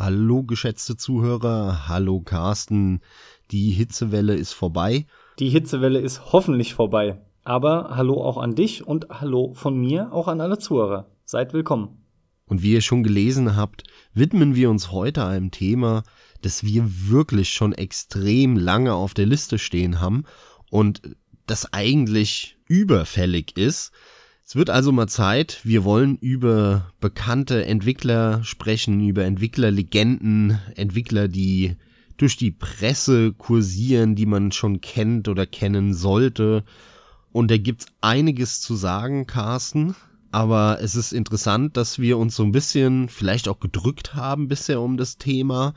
Hallo geschätzte Zuhörer, hallo Carsten. Die Hitzewelle ist vorbei. Die Hitzewelle ist hoffentlich vorbei. Aber hallo auch an dich und hallo von mir auch an alle Zuhörer. Seid willkommen. Und wie ihr schon gelesen habt, widmen wir uns heute einem Thema, das wir wirklich schon extrem lange auf der Liste stehen haben und das eigentlich überfällig ist. Es wird also mal Zeit, wir wollen über bekannte Entwickler sprechen, über Entwicklerlegenden, Entwickler, die durch die Presse kursieren, die man schon kennt oder kennen sollte. Und da gibt's einiges zu sagen, Carsten. Aber es ist interessant, dass wir uns so ein bisschen vielleicht auch gedrückt haben bisher um das Thema.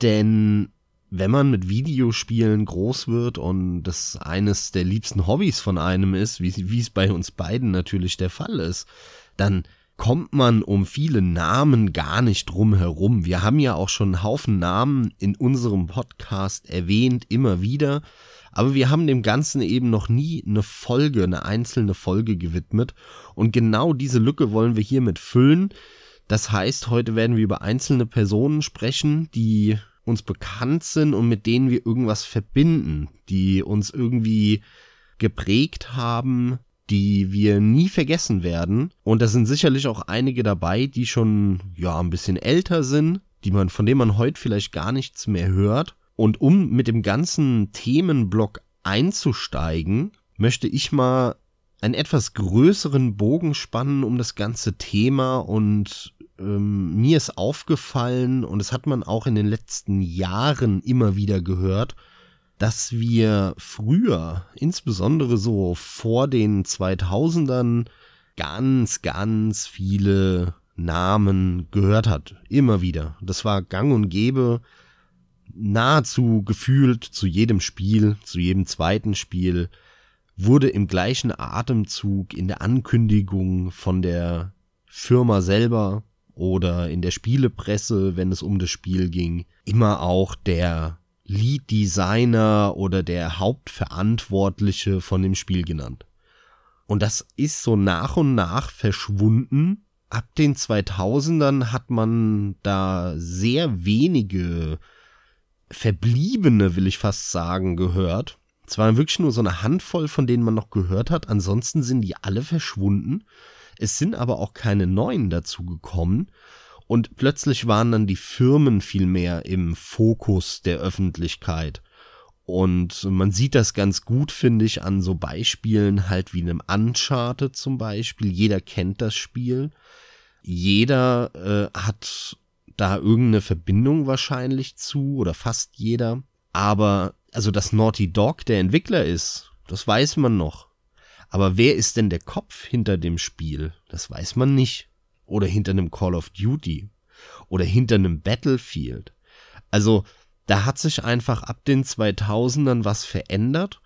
Denn wenn man mit Videospielen groß wird und das eines der liebsten Hobbys von einem ist, wie, es bei uns beiden natürlich der Fall ist, dann kommt man um viele Namen gar nicht drum herum. Wir haben ja auch schon einen Haufen Namen in unserem Podcast erwähnt, immer wieder. Aber wir haben dem Ganzen eben noch nie eine Folge, eine einzelne Folge gewidmet. Und genau diese Lücke wollen wir hiermit füllen. Das heißt, heute werden wir über einzelne Personen sprechen, die uns bekannt sind und mit denen wir irgendwas verbinden, die uns irgendwie geprägt haben, die wir nie vergessen werden. Und da sind sicherlich auch einige dabei, die schon, ja, ein bisschen älter sind, die man, von denen man heute vielleicht gar nichts mehr hört. Und um mit dem ganzen Themenblock einzusteigen, möchte ich mal einen etwas größeren Bogen spannen um das ganze Thema und ähm, mir ist aufgefallen, und das hat man auch in den letzten Jahren immer wieder gehört, dass wir früher, insbesondere so vor den 2000ern, ganz, ganz viele Namen gehört hat. Immer wieder. Das war gang und gäbe, nahezu gefühlt zu jedem Spiel, zu jedem zweiten Spiel, wurde im gleichen Atemzug in der Ankündigung von der Firma selber oder in der Spielepresse, wenn es um das Spiel ging, immer auch der Lead Designer oder der Hauptverantwortliche von dem Spiel genannt. Und das ist so nach und nach verschwunden. Ab den 2000ern hat man da sehr wenige verbliebene, will ich fast sagen, gehört. Es waren wirklich nur so eine Handvoll, von denen man noch gehört hat. Ansonsten sind die alle verschwunden. Es sind aber auch keine neuen dazu gekommen. Und plötzlich waren dann die Firmen viel mehr im Fokus der Öffentlichkeit. Und man sieht das ganz gut, finde ich, an so Beispielen halt wie einem Uncharted zum Beispiel. Jeder kennt das Spiel. Jeder äh, hat da irgendeine Verbindung wahrscheinlich zu oder fast jeder. Aber also dass Naughty Dog der Entwickler ist, das weiß man noch. Aber wer ist denn der Kopf hinter dem Spiel? Das weiß man nicht. Oder hinter einem Call of Duty. Oder hinter einem Battlefield. Also, da hat sich einfach ab den 2000ern was verändert.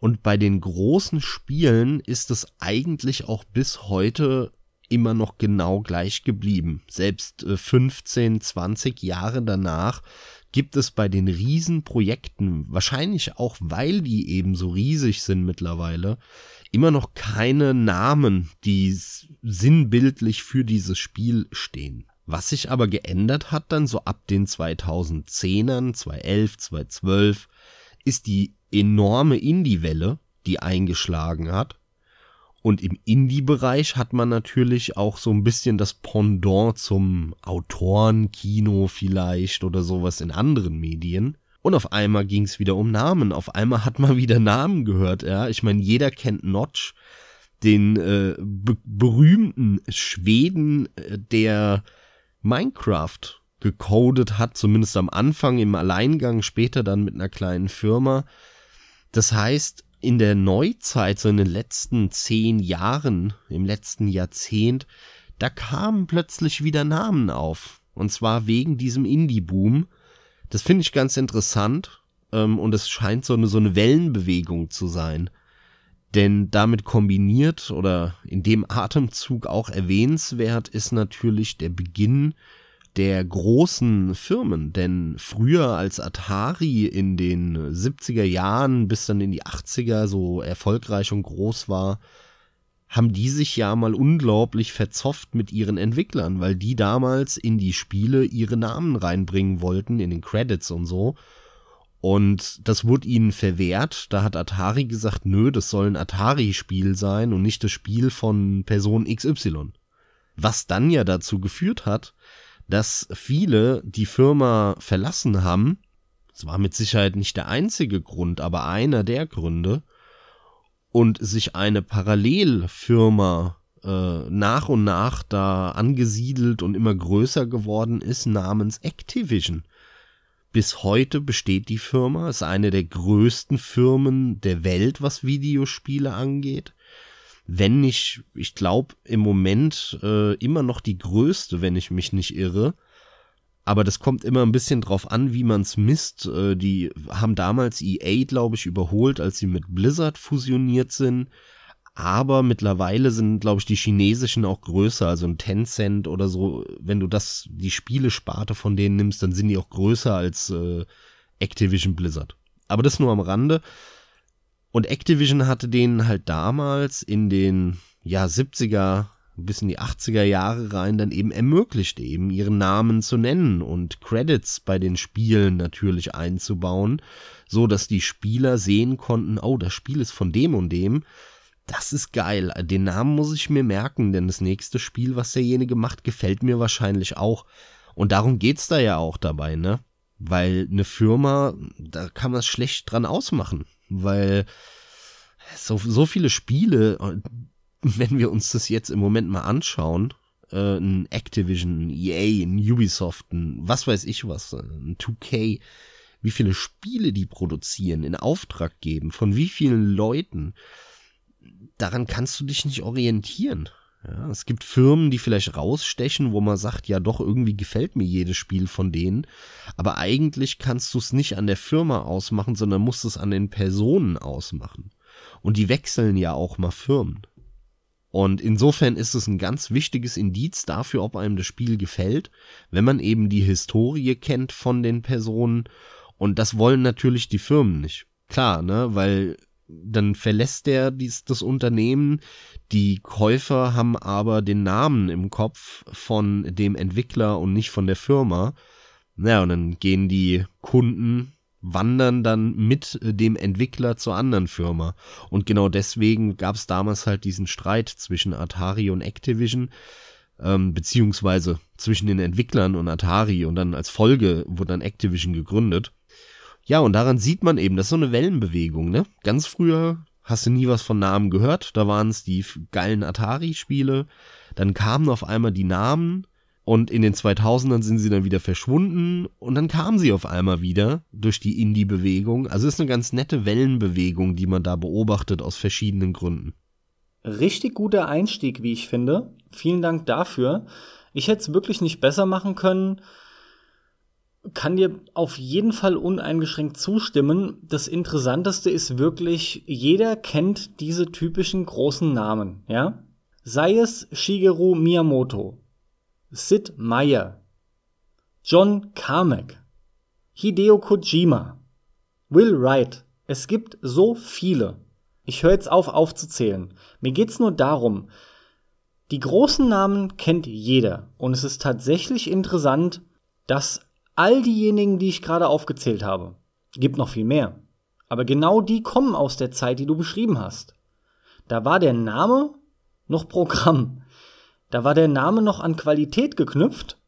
Und bei den großen Spielen ist es eigentlich auch bis heute immer noch genau gleich geblieben. Selbst 15, äh, 20 Jahre danach gibt es bei den Riesenprojekten, wahrscheinlich auch weil die eben so riesig sind mittlerweile, immer noch keine Namen, die sinnbildlich für dieses Spiel stehen. Was sich aber geändert hat dann so ab den 2010ern, 2011, 2012, ist die enorme Indie-Welle, die eingeschlagen hat. Und im Indie-Bereich hat man natürlich auch so ein bisschen das Pendant zum Autorenkino vielleicht oder sowas in anderen Medien. Und auf einmal ging es wieder um Namen. Auf einmal hat man wieder Namen gehört, ja. Ich meine, jeder kennt Notch, den äh, be berühmten Schweden, äh, der Minecraft gecodet hat, zumindest am Anfang im Alleingang, später dann mit einer kleinen Firma. Das heißt, in der Neuzeit, so in den letzten zehn Jahren, im letzten Jahrzehnt, da kamen plötzlich wieder Namen auf. Und zwar wegen diesem Indie-Boom. Das finde ich ganz interessant ähm, und es scheint so eine, so eine Wellenbewegung zu sein. Denn damit kombiniert oder in dem Atemzug auch erwähnenswert ist natürlich der Beginn der großen Firmen. Denn früher als Atari in den 70er Jahren bis dann in die 80er so erfolgreich und groß war, haben die sich ja mal unglaublich verzofft mit ihren Entwicklern, weil die damals in die Spiele ihre Namen reinbringen wollten, in den Credits und so. Und das wurde ihnen verwehrt. Da hat Atari gesagt, nö, das soll ein Atari-Spiel sein und nicht das Spiel von Person XY. Was dann ja dazu geführt hat, dass viele die Firma verlassen haben. Es war mit Sicherheit nicht der einzige Grund, aber einer der Gründe. Und sich eine Parallelfirma äh, nach und nach da angesiedelt und immer größer geworden ist namens Activision. Bis heute besteht die Firma, ist eine der größten Firmen der Welt, was Videospiele angeht. Wenn nicht, ich glaube im Moment äh, immer noch die größte, wenn ich mich nicht irre. Aber das kommt immer ein bisschen drauf an, wie man es misst. Äh, die haben damals EA, glaube ich, überholt, als sie mit Blizzard fusioniert sind. Aber mittlerweile sind, glaube ich, die chinesischen auch größer, also ein Tencent oder so. Wenn du das, die Spielesparte von denen nimmst, dann sind die auch größer als äh, Activision Blizzard. Aber das nur am Rande. Und Activision hatte denen halt damals in den ja 70er bis in die 80er Jahre rein dann eben ermöglicht, eben ihren Namen zu nennen und Credits bei den Spielen natürlich einzubauen, so dass die Spieler sehen konnten, oh, das Spiel ist von dem und dem das ist geil. Den Namen muss ich mir merken, denn das nächste Spiel, was derjenige macht, gefällt mir wahrscheinlich auch. Und darum geht's da ja auch dabei, ne? Weil eine Firma, da kann man es schlecht dran ausmachen, weil so, so viele Spiele, wenn wir uns das jetzt im Moment mal anschauen, äh, ein Activision, ein EA, ein Ubisoft, ein was weiß ich was, ein 2K, wie viele Spiele die produzieren, in Auftrag geben, von wie vielen Leuten, daran kannst du dich nicht orientieren. Ja, es gibt Firmen, die vielleicht rausstechen, wo man sagt, ja doch, irgendwie gefällt mir jedes Spiel von denen. Aber eigentlich kannst du es nicht an der Firma ausmachen, sondern musst es an den Personen ausmachen. Und die wechseln ja auch mal Firmen. Und insofern ist es ein ganz wichtiges Indiz dafür, ob einem das Spiel gefällt, wenn man eben die Historie kennt von den Personen. Und das wollen natürlich die Firmen nicht. Klar, ne, weil dann verlässt der dies, das Unternehmen. Die Käufer haben aber den Namen im Kopf von dem Entwickler und nicht von der Firma. Naja, und dann gehen die Kunden, wandern dann mit dem Entwickler zur anderen Firma. Und genau deswegen gab es damals halt diesen Streit zwischen Atari und Activision, ähm, beziehungsweise zwischen den Entwicklern und Atari. Und dann als Folge wurde dann Activision gegründet. Ja, und daran sieht man eben, das ist so eine Wellenbewegung, ne? Ganz früher hast du nie was von Namen gehört, da waren es die geilen Atari-Spiele, dann kamen auf einmal die Namen und in den 2000ern sind sie dann wieder verschwunden und dann kamen sie auf einmal wieder durch die Indie-Bewegung. Also ist eine ganz nette Wellenbewegung, die man da beobachtet aus verschiedenen Gründen. Richtig guter Einstieg, wie ich finde. Vielen Dank dafür. Ich hätte es wirklich nicht besser machen können kann dir auf jeden Fall uneingeschränkt zustimmen. Das Interessanteste ist wirklich, jeder kennt diese typischen großen Namen, ja? Sei es Shigeru Miyamoto, Sid Meier, John Carmack, Hideo Kojima, Will Wright. Es gibt so viele. Ich höre jetzt auf aufzuzählen. Mir geht's nur darum, die großen Namen kennt jeder. Und es ist tatsächlich interessant, dass all diejenigen, die ich gerade aufgezählt habe, gibt noch viel mehr. Aber genau die kommen aus der Zeit, die du beschrieben hast. Da war der Name noch Programm. Da war der Name noch an Qualität geknüpft.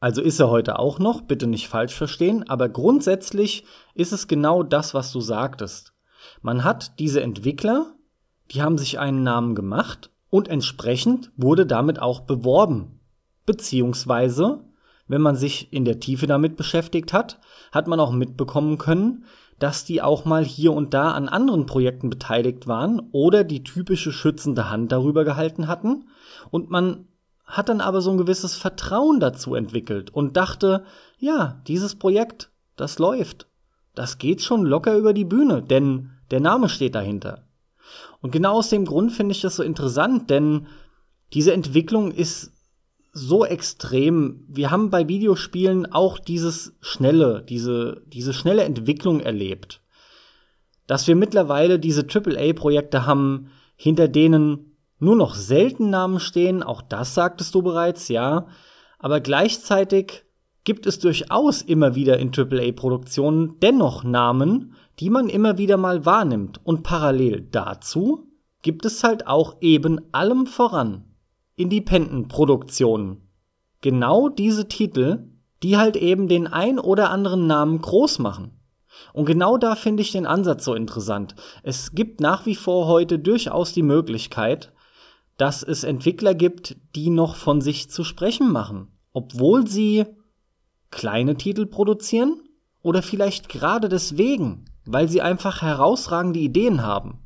Also ist er heute auch noch, bitte nicht falsch verstehen, aber grundsätzlich ist es genau das, was du sagtest. Man hat diese Entwickler, die haben sich einen Namen gemacht und entsprechend wurde damit auch beworben. Beziehungsweise wenn man sich in der Tiefe damit beschäftigt hat, hat man auch mitbekommen können, dass die auch mal hier und da an anderen Projekten beteiligt waren oder die typische schützende Hand darüber gehalten hatten. Und man hat dann aber so ein gewisses Vertrauen dazu entwickelt und dachte, ja, dieses Projekt, das läuft. Das geht schon locker über die Bühne, denn der Name steht dahinter. Und genau aus dem Grund finde ich das so interessant, denn diese Entwicklung ist so extrem. Wir haben bei Videospielen auch dieses schnelle, diese, diese schnelle Entwicklung erlebt. Dass wir mittlerweile diese AAA-Projekte haben, hinter denen nur noch selten Namen stehen, auch das sagtest du bereits, ja. Aber gleichzeitig gibt es durchaus immer wieder in AAA-Produktionen dennoch Namen, die man immer wieder mal wahrnimmt. Und parallel dazu gibt es halt auch eben allem voran Independent-Produktionen. Genau diese Titel, die halt eben den ein oder anderen Namen groß machen. Und genau da finde ich den Ansatz so interessant. Es gibt nach wie vor heute durchaus die Möglichkeit, dass es Entwickler gibt, die noch von sich zu sprechen machen, obwohl sie kleine Titel produzieren oder vielleicht gerade deswegen, weil sie einfach herausragende Ideen haben.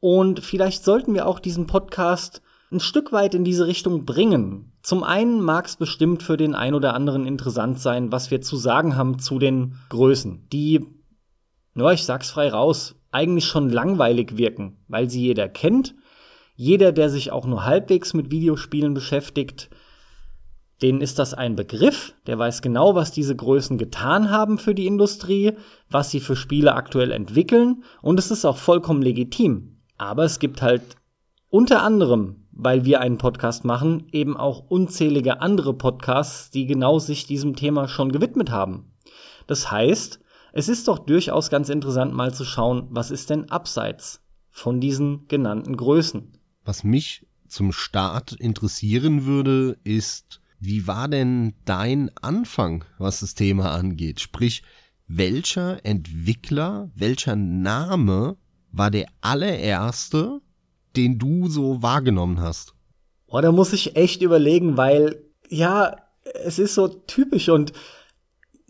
Und vielleicht sollten wir auch diesen Podcast ein Stück weit in diese Richtung bringen. Zum einen mag es bestimmt für den ein oder anderen interessant sein, was wir zu sagen haben zu den Größen, die, nur ich sag's frei raus, eigentlich schon langweilig wirken, weil sie jeder kennt. Jeder, der sich auch nur halbwegs mit Videospielen beschäftigt, denen ist das ein Begriff, der weiß genau, was diese Größen getan haben für die Industrie, was sie für Spiele aktuell entwickeln und es ist auch vollkommen legitim. Aber es gibt halt unter anderem, weil wir einen Podcast machen, eben auch unzählige andere Podcasts, die genau sich diesem Thema schon gewidmet haben. Das heißt, es ist doch durchaus ganz interessant mal zu schauen, was ist denn abseits von diesen genannten Größen. Was mich zum Start interessieren würde, ist, wie war denn dein Anfang, was das Thema angeht? Sprich, welcher Entwickler, welcher Name war der allererste, den du so wahrgenommen hast? Boah, da muss ich echt überlegen, weil, ja, es ist so typisch und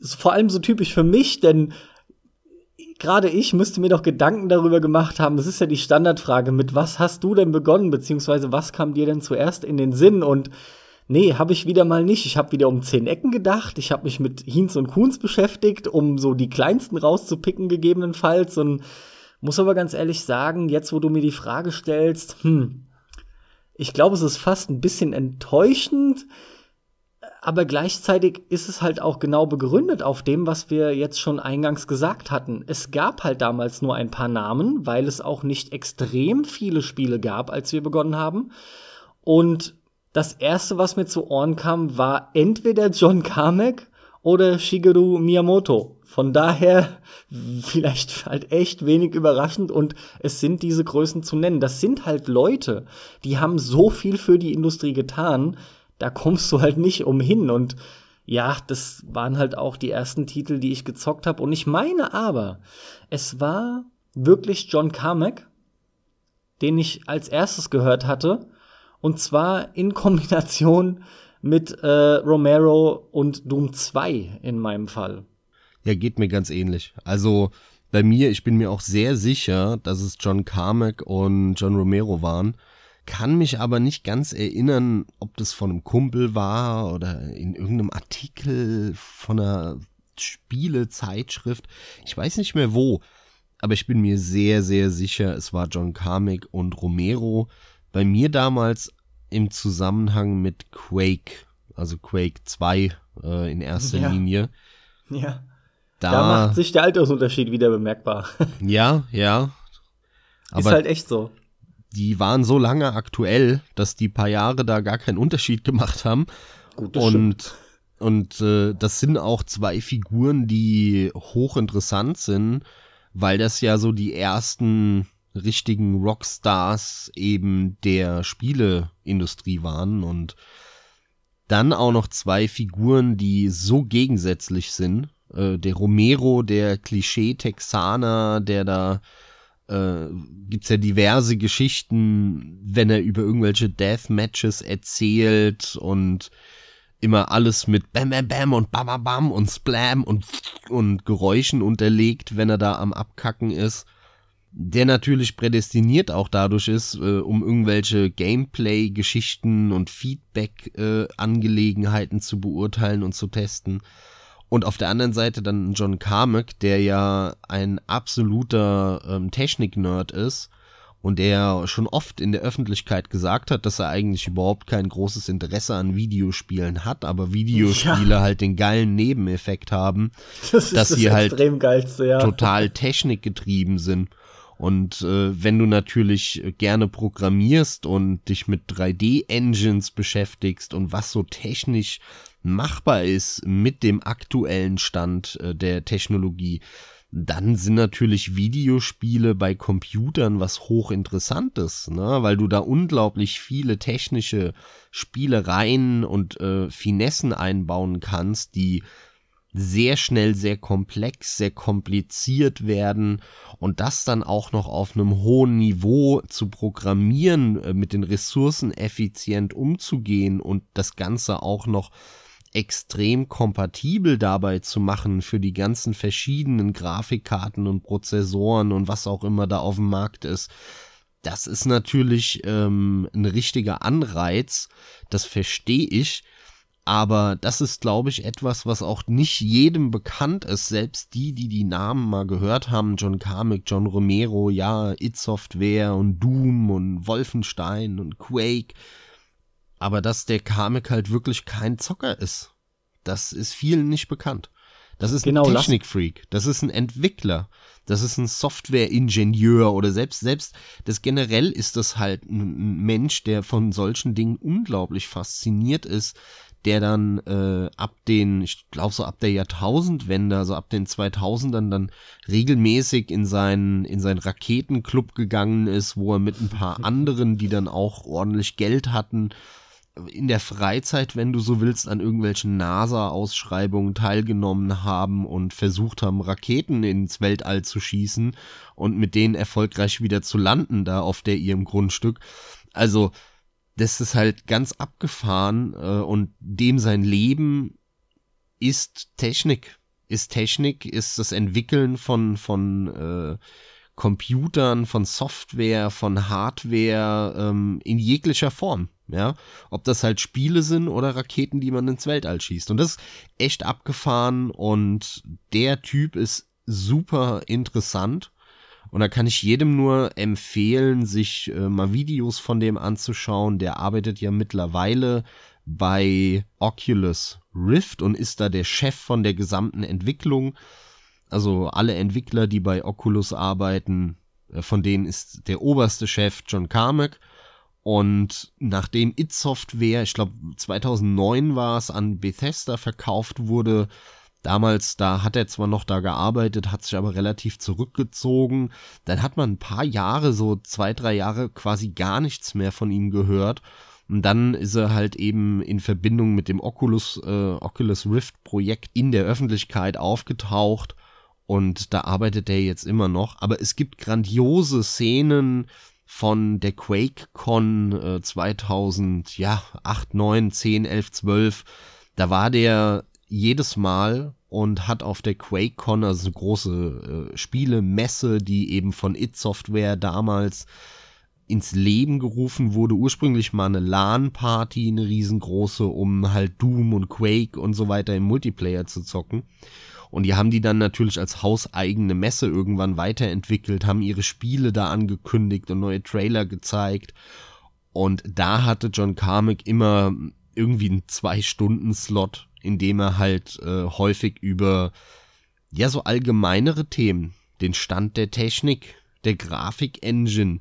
vor allem so typisch für mich, denn gerade ich müsste mir doch Gedanken darüber gemacht haben. Das ist ja die Standardfrage. Mit was hast du denn begonnen? Beziehungsweise was kam dir denn zuerst in den Sinn? Und Nee, habe ich wieder mal nicht. Ich habe wieder um zehn Ecken gedacht. Ich habe mich mit Hinz und Kuhns beschäftigt, um so die kleinsten rauszupicken gegebenenfalls. Und muss aber ganz ehrlich sagen, jetzt wo du mir die Frage stellst, hm, ich glaube, es ist fast ein bisschen enttäuschend, aber gleichzeitig ist es halt auch genau begründet auf dem, was wir jetzt schon eingangs gesagt hatten. Es gab halt damals nur ein paar Namen, weil es auch nicht extrem viele Spiele gab, als wir begonnen haben. Und das erste, was mir zu Ohren kam, war entweder John Carmack oder Shigeru Miyamoto. Von daher vielleicht halt echt wenig überraschend und es sind diese Größen zu nennen. Das sind halt Leute, die haben so viel für die Industrie getan, da kommst du halt nicht umhin und ja, das waren halt auch die ersten Titel, die ich gezockt habe und ich meine aber, es war wirklich John Carmack, den ich als erstes gehört hatte und zwar in Kombination mit äh, Romero und Doom 2 in meinem Fall. Ja, geht mir ganz ähnlich. Also bei mir, ich bin mir auch sehr sicher, dass es John Carmack und John Romero waren. Kann mich aber nicht ganz erinnern, ob das von einem Kumpel war oder in irgendeinem Artikel von einer Spielezeitschrift. Ich weiß nicht mehr wo, aber ich bin mir sehr, sehr sicher, es war John Carmack und Romero. Bei mir damals im Zusammenhang mit Quake, also Quake 2 äh, in erster ja. Linie. Ja. Da, da, macht sich der Altersunterschied wieder bemerkbar. ja, ja. Aber Ist halt echt so. Die waren so lange aktuell, dass die paar Jahre da gar keinen Unterschied gemacht haben. Gut, das und stimmt. und äh, das sind auch zwei Figuren, die hochinteressant sind, weil das ja so die ersten richtigen Rockstars eben der Spieleindustrie waren und dann auch noch zwei Figuren, die so gegensätzlich sind. Äh, der Romero, der Klischee-Texaner, der da äh, gibt's ja diverse Geschichten, wenn er über irgendwelche Deathmatches erzählt und immer alles mit Bam Bam Bam und Bam Bam Bam und Splam und und Geräuschen unterlegt, wenn er da am Abkacken ist der natürlich prädestiniert auch dadurch ist, äh, um irgendwelche Gameplay-Geschichten und Feedback-Angelegenheiten äh, zu beurteilen und zu testen. Und auf der anderen Seite dann John Carmack, der ja ein absoluter ähm, Technik-Nerd ist und der schon oft in der Öffentlichkeit gesagt hat, dass er eigentlich überhaupt kein großes Interesse an Videospielen hat, aber Videospiele ja. halt den geilen Nebeneffekt haben, das dass das sie halt geilste, ja. total technikgetrieben sind. Und äh, wenn du natürlich gerne programmierst und dich mit 3D-Engines beschäftigst und was so technisch machbar ist mit dem aktuellen Stand äh, der Technologie, dann sind natürlich Videospiele bei Computern was hochinteressantes, ne? weil du da unglaublich viele technische Spielereien und äh, Finessen einbauen kannst, die sehr schnell sehr komplex, sehr kompliziert werden und das dann auch noch auf einem hohen Niveau zu programmieren, äh, mit den Ressourcen effizient umzugehen und das Ganze auch noch extrem kompatibel dabei zu machen für die ganzen verschiedenen Grafikkarten und Prozessoren und was auch immer da auf dem Markt ist. Das ist natürlich ähm, ein richtiger Anreiz, das verstehe ich. Aber das ist, glaube ich, etwas, was auch nicht jedem bekannt ist. Selbst die, die die Namen mal gehört haben, John Carmack, John Romero, ja, It Software und Doom und Wolfenstein und Quake. Aber dass der Carmack halt wirklich kein Zocker ist, das ist vielen nicht bekannt. Das ist genau, ein Technikfreak, das ist ein Entwickler, das ist ein Software-Ingenieur oder selbst, selbst, das generell ist das halt ein Mensch, der von solchen Dingen unglaublich fasziniert ist, der dann äh, ab den, ich glaube so ab der Jahrtausendwende, also ab den 2000ern dann regelmäßig in seinen in seinen Raketenclub gegangen ist, wo er mit ein paar anderen, die dann auch ordentlich Geld hatten, in der Freizeit, wenn du so willst, an irgendwelchen NASA-Ausschreibungen teilgenommen haben und versucht haben, Raketen ins Weltall zu schießen und mit denen erfolgreich wieder zu landen da auf der ihrem Grundstück. Also das ist halt ganz abgefahren äh, und dem sein Leben ist Technik. Ist Technik, ist das Entwickeln von, von äh, Computern, von Software, von Hardware ähm, in jeglicher Form. Ja, ob das halt Spiele sind oder Raketen, die man ins Weltall schießt. Und das ist echt abgefahren und der Typ ist super interessant und da kann ich jedem nur empfehlen, sich äh, mal Videos von dem anzuschauen. Der arbeitet ja mittlerweile bei Oculus Rift und ist da der Chef von der gesamten Entwicklung. Also alle Entwickler, die bei Oculus arbeiten, äh, von denen ist der oberste Chef John Carmack. Und nachdem It Software, ich glaube 2009 war es, an Bethesda verkauft wurde, Damals, da hat er zwar noch da gearbeitet, hat sich aber relativ zurückgezogen. Dann hat man ein paar Jahre, so zwei, drei Jahre quasi gar nichts mehr von ihm gehört. Und dann ist er halt eben in Verbindung mit dem Oculus, äh, Oculus Rift Projekt in der Öffentlichkeit aufgetaucht. Und da arbeitet er jetzt immer noch. Aber es gibt grandiose Szenen von der QuakeCon äh, 2000, ja, 8, 9, 10, 11, 12. Da war der jedes Mal und hat auf der QuakeCon, also eine große äh, Spielemesse, die eben von It Software damals ins Leben gerufen wurde. Ursprünglich mal eine LAN-Party, eine riesengroße, um halt Doom und Quake und so weiter im Multiplayer zu zocken. Und die haben die dann natürlich als hauseigene Messe irgendwann weiterentwickelt, haben ihre Spiele da angekündigt und neue Trailer gezeigt. Und da hatte John Carmack immer irgendwie einen Zwei-Stunden-Slot indem er halt äh, häufig über ja so allgemeinere Themen, den Stand der Technik, der Grafik-Engine,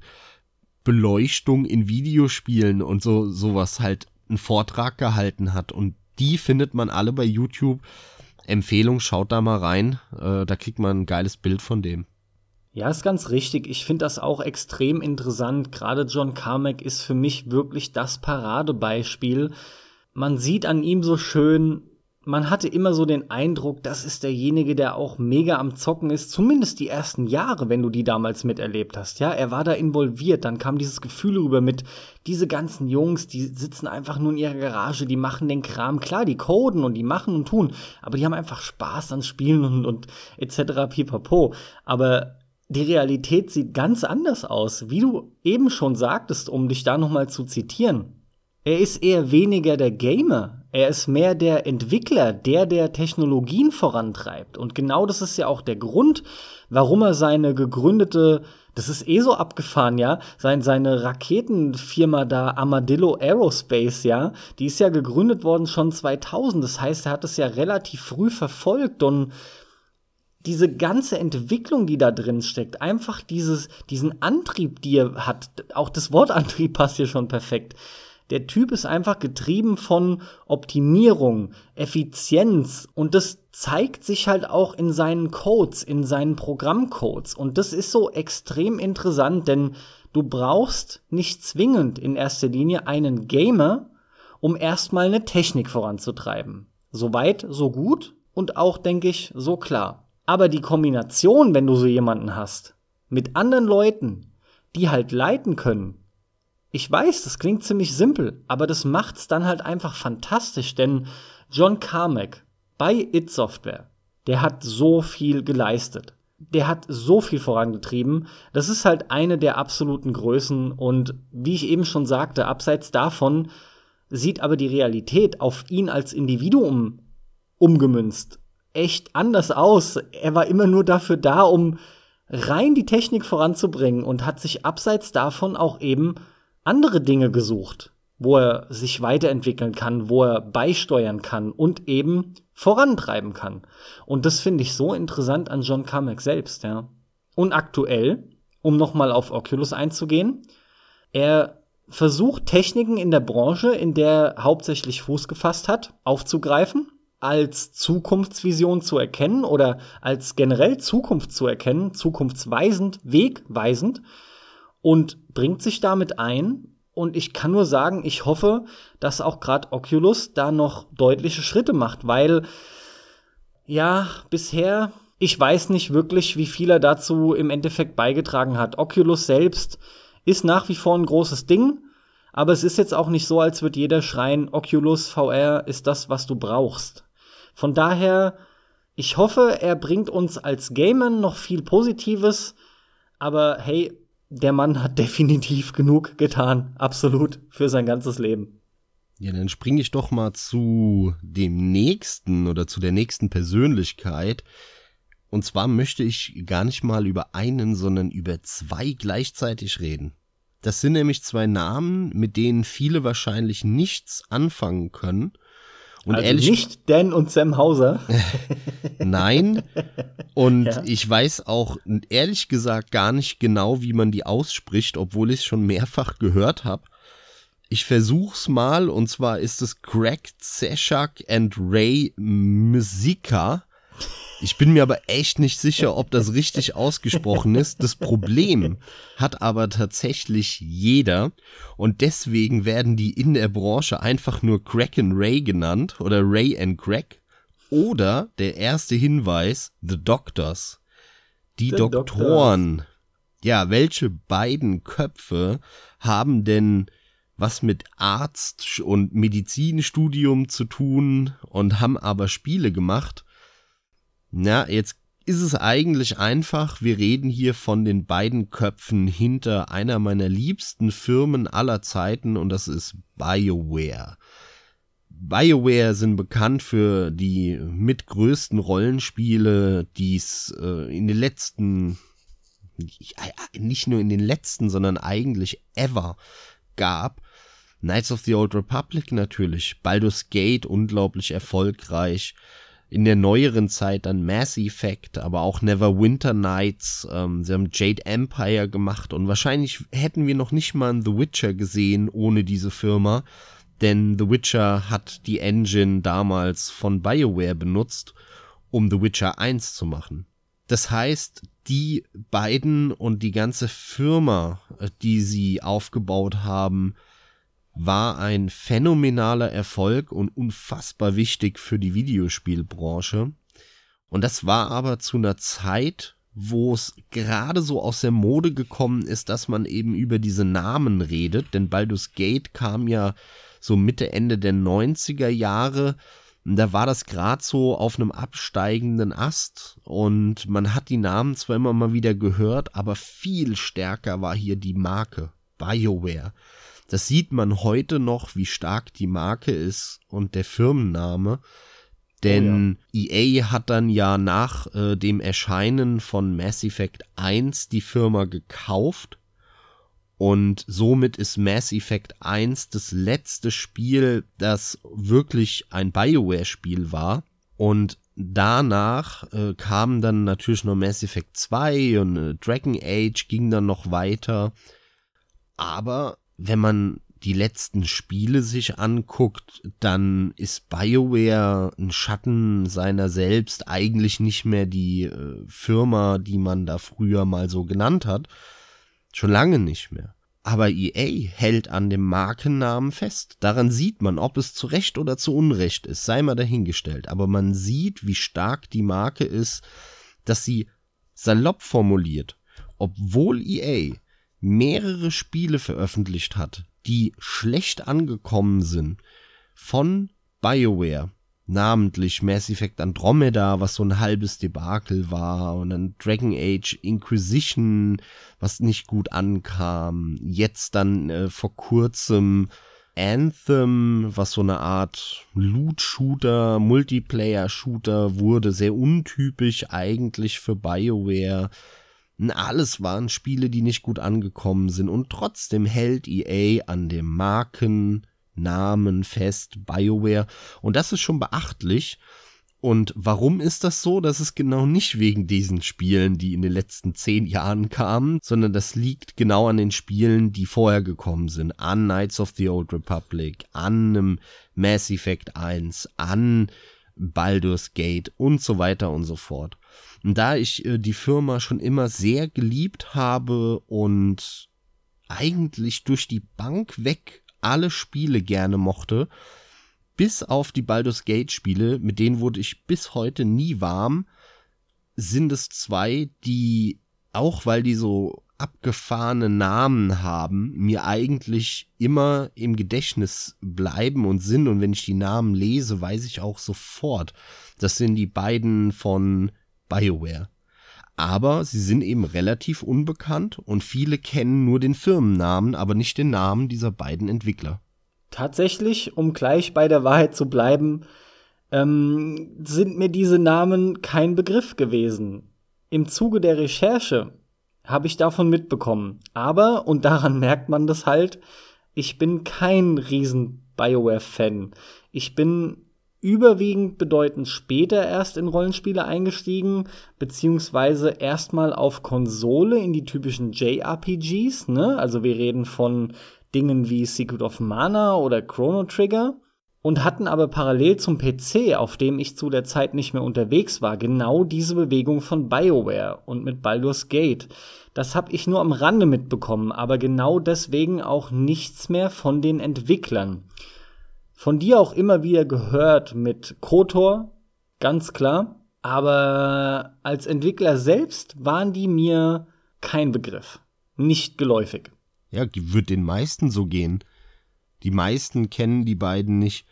Beleuchtung in Videospielen und so sowas halt einen Vortrag gehalten hat und die findet man alle bei YouTube. Empfehlung, schaut da mal rein, äh, da kriegt man ein geiles Bild von dem. Ja, ist ganz richtig. Ich finde das auch extrem interessant. Gerade John Carmack ist für mich wirklich das Paradebeispiel. Man sieht an ihm so schön, man hatte immer so den Eindruck, das ist derjenige, der auch mega am Zocken ist, zumindest die ersten Jahre, wenn du die damals miterlebt hast. Ja, er war da involviert, dann kam dieses Gefühl rüber mit, diese ganzen Jungs, die sitzen einfach nur in ihrer Garage, die machen den Kram, klar, die coden und die machen und tun, aber die haben einfach Spaß an Spielen und, und etc. pipapo. Aber die Realität sieht ganz anders aus, wie du eben schon sagtest, um dich da nochmal zu zitieren. Er ist eher weniger der Gamer. Er ist mehr der Entwickler, der der Technologien vorantreibt. Und genau das ist ja auch der Grund, warum er seine gegründete, das ist eh so abgefahren, ja, sein, seine Raketenfirma da, Armadillo Aerospace, ja, die ist ja gegründet worden schon 2000. Das heißt, er hat es ja relativ früh verfolgt und diese ganze Entwicklung, die da drin steckt, einfach dieses, diesen Antrieb, die er hat, auch das Wort Antrieb passt hier schon perfekt. Der Typ ist einfach getrieben von Optimierung, Effizienz und das zeigt sich halt auch in seinen Codes, in seinen Programmcodes. Und das ist so extrem interessant, denn du brauchst nicht zwingend in erster Linie einen Gamer, um erstmal eine Technik voranzutreiben. Soweit, so gut und auch, denke ich, so klar. Aber die Kombination, wenn du so jemanden hast, mit anderen Leuten, die halt leiten können, ich weiß, das klingt ziemlich simpel, aber das macht's dann halt einfach fantastisch, denn John Carmack bei It Software, der hat so viel geleistet. Der hat so viel vorangetrieben. Das ist halt eine der absoluten Größen und wie ich eben schon sagte, abseits davon sieht aber die Realität auf ihn als Individuum umgemünzt echt anders aus. Er war immer nur dafür da, um rein die Technik voranzubringen und hat sich abseits davon auch eben andere Dinge gesucht, wo er sich weiterentwickeln kann, wo er beisteuern kann und eben vorantreiben kann. Und das finde ich so interessant an John Carmack selbst, ja. Und aktuell, um nochmal auf Oculus einzugehen, er versucht Techniken in der Branche, in der er hauptsächlich Fuß gefasst hat, aufzugreifen, als Zukunftsvision zu erkennen oder als generell Zukunft zu erkennen, zukunftsweisend, wegweisend und bringt sich damit ein. Und ich kann nur sagen, ich hoffe, dass auch gerade Oculus da noch deutliche Schritte macht, weil ja, bisher, ich weiß nicht wirklich, wie viel er dazu im Endeffekt beigetragen hat. Oculus selbst ist nach wie vor ein großes Ding, aber es ist jetzt auch nicht so, als würde jeder schreien, Oculus VR ist das, was du brauchst. Von daher, ich hoffe, er bringt uns als Gamern noch viel Positives, aber hey, der Mann hat definitiv genug getan, absolut, für sein ganzes Leben. Ja, dann springe ich doch mal zu dem nächsten oder zu der nächsten Persönlichkeit. Und zwar möchte ich gar nicht mal über einen, sondern über zwei gleichzeitig reden. Das sind nämlich zwei Namen, mit denen viele wahrscheinlich nichts anfangen können. Und also ehrlich, nicht Dan und Sam Hauser. Nein. Und ja. ich weiß auch ehrlich gesagt gar nicht genau, wie man die ausspricht, obwohl ich es schon mehrfach gehört habe. Ich versuch's mal, und zwar ist es Greg Zeshak and Ray Mizika. Ich bin mir aber echt nicht sicher, ob das richtig ausgesprochen ist. Das Problem hat aber tatsächlich jeder und deswegen werden die in der Branche einfach nur Crack and Ray genannt oder Ray and Crack oder der erste Hinweis, The Doctors. Die The Doktoren. Doctors. Ja, welche beiden Köpfe haben denn was mit Arzt und Medizinstudium zu tun und haben aber Spiele gemacht? Na, jetzt ist es eigentlich einfach. Wir reden hier von den beiden Köpfen hinter einer meiner liebsten Firmen aller Zeiten und das ist BioWare. BioWare sind bekannt für die mitgrößten Rollenspiele, die es äh, in den letzten, nicht nur in den letzten, sondern eigentlich ever gab. Knights of the Old Republic natürlich, Baldur's Gate unglaublich erfolgreich, in der neueren Zeit dann Mass Effect, aber auch Neverwinter Nights. Ähm, sie haben Jade Empire gemacht und wahrscheinlich hätten wir noch nicht mal The Witcher gesehen ohne diese Firma, denn The Witcher hat die Engine damals von BioWare benutzt, um The Witcher 1 zu machen. Das heißt, die beiden und die ganze Firma, äh, die sie aufgebaut haben, war ein phänomenaler Erfolg und unfassbar wichtig für die Videospielbranche. Und das war aber zu einer Zeit, wo es gerade so aus der Mode gekommen ist, dass man eben über diese Namen redet, denn Baldur's Gate kam ja so Mitte, Ende der 90er Jahre. Da war das gerade so auf einem absteigenden Ast und man hat die Namen zwar immer mal wieder gehört, aber viel stärker war hier die Marke BioWare. Das sieht man heute noch, wie stark die Marke ist und der Firmenname. Denn oh ja. EA hat dann ja nach äh, dem Erscheinen von Mass Effect 1 die Firma gekauft. Und somit ist Mass Effect 1 das letzte Spiel, das wirklich ein BioWare-Spiel war. Und danach äh, kamen dann natürlich noch Mass Effect 2 und äh, Dragon Age ging dann noch weiter. Aber wenn man die letzten Spiele sich anguckt, dann ist BioWare ein Schatten seiner selbst eigentlich nicht mehr die äh, Firma, die man da früher mal so genannt hat. Schon lange nicht mehr. Aber EA hält an dem Markennamen fest. Daran sieht man, ob es zu Recht oder zu Unrecht ist, sei mal dahingestellt. Aber man sieht, wie stark die Marke ist, dass sie salopp formuliert, obwohl EA mehrere Spiele veröffentlicht hat, die schlecht angekommen sind von BioWare, namentlich Mass Effect Andromeda, was so ein halbes Debakel war, und dann Dragon Age Inquisition, was nicht gut ankam, jetzt dann äh, vor kurzem Anthem, was so eine Art Loot-Shooter, Multiplayer-Shooter wurde, sehr untypisch eigentlich für BioWare. Alles waren Spiele, die nicht gut angekommen sind und trotzdem hält EA an dem Markennamen fest, BioWare. Und das ist schon beachtlich. Und warum ist das so? Das ist genau nicht wegen diesen Spielen, die in den letzten zehn Jahren kamen, sondern das liegt genau an den Spielen, die vorher gekommen sind. An Knights of the Old Republic, an einem Mass Effect 1, an Baldur's Gate und so weiter und so fort. Und da ich äh, die Firma schon immer sehr geliebt habe und eigentlich durch die Bank weg alle Spiele gerne mochte, bis auf die Baldur's Gate Spiele, mit denen wurde ich bis heute nie warm, sind es zwei, die auch weil die so abgefahrene Namen haben, mir eigentlich immer im Gedächtnis bleiben und sind. Und wenn ich die Namen lese, weiß ich auch sofort. Das sind die beiden von BioWare. Aber sie sind eben relativ unbekannt und viele kennen nur den Firmennamen, aber nicht den Namen dieser beiden Entwickler. Tatsächlich, um gleich bei der Wahrheit zu bleiben, ähm, sind mir diese Namen kein Begriff gewesen. Im Zuge der Recherche habe ich davon mitbekommen. Aber, und daran merkt man das halt, ich bin kein riesen BioWare-Fan. Ich bin überwiegend bedeutend später erst in Rollenspiele eingestiegen, beziehungsweise erstmal auf Konsole in die typischen JRPGs, ne? Also wir reden von Dingen wie Secret of Mana oder Chrono Trigger und hatten aber parallel zum PC, auf dem ich zu der Zeit nicht mehr unterwegs war, genau diese Bewegung von BioWare und mit Baldur's Gate. Das habe ich nur am Rande mitbekommen, aber genau deswegen auch nichts mehr von den Entwicklern. Von dir auch immer wieder gehört mit Kotor, ganz klar, aber als Entwickler selbst waren die mir kein Begriff, nicht geläufig. Ja, wird den meisten so gehen. Die meisten kennen die beiden nicht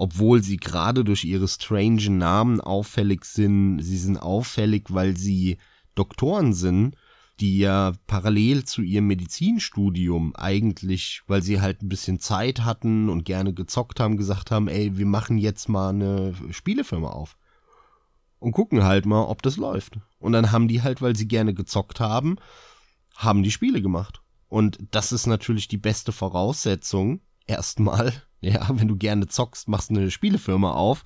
obwohl sie gerade durch ihre strangen Namen auffällig sind. Sie sind auffällig, weil sie Doktoren sind, die ja parallel zu ihrem Medizinstudium eigentlich, weil sie halt ein bisschen Zeit hatten und gerne gezockt haben, gesagt haben, ey, wir machen jetzt mal eine Spielefirma auf. Und gucken halt mal, ob das läuft. Und dann haben die halt, weil sie gerne gezockt haben, haben die Spiele gemacht. Und das ist natürlich die beste Voraussetzung, erstmal, ja, wenn du gerne zockst, machst eine Spielefirma auf.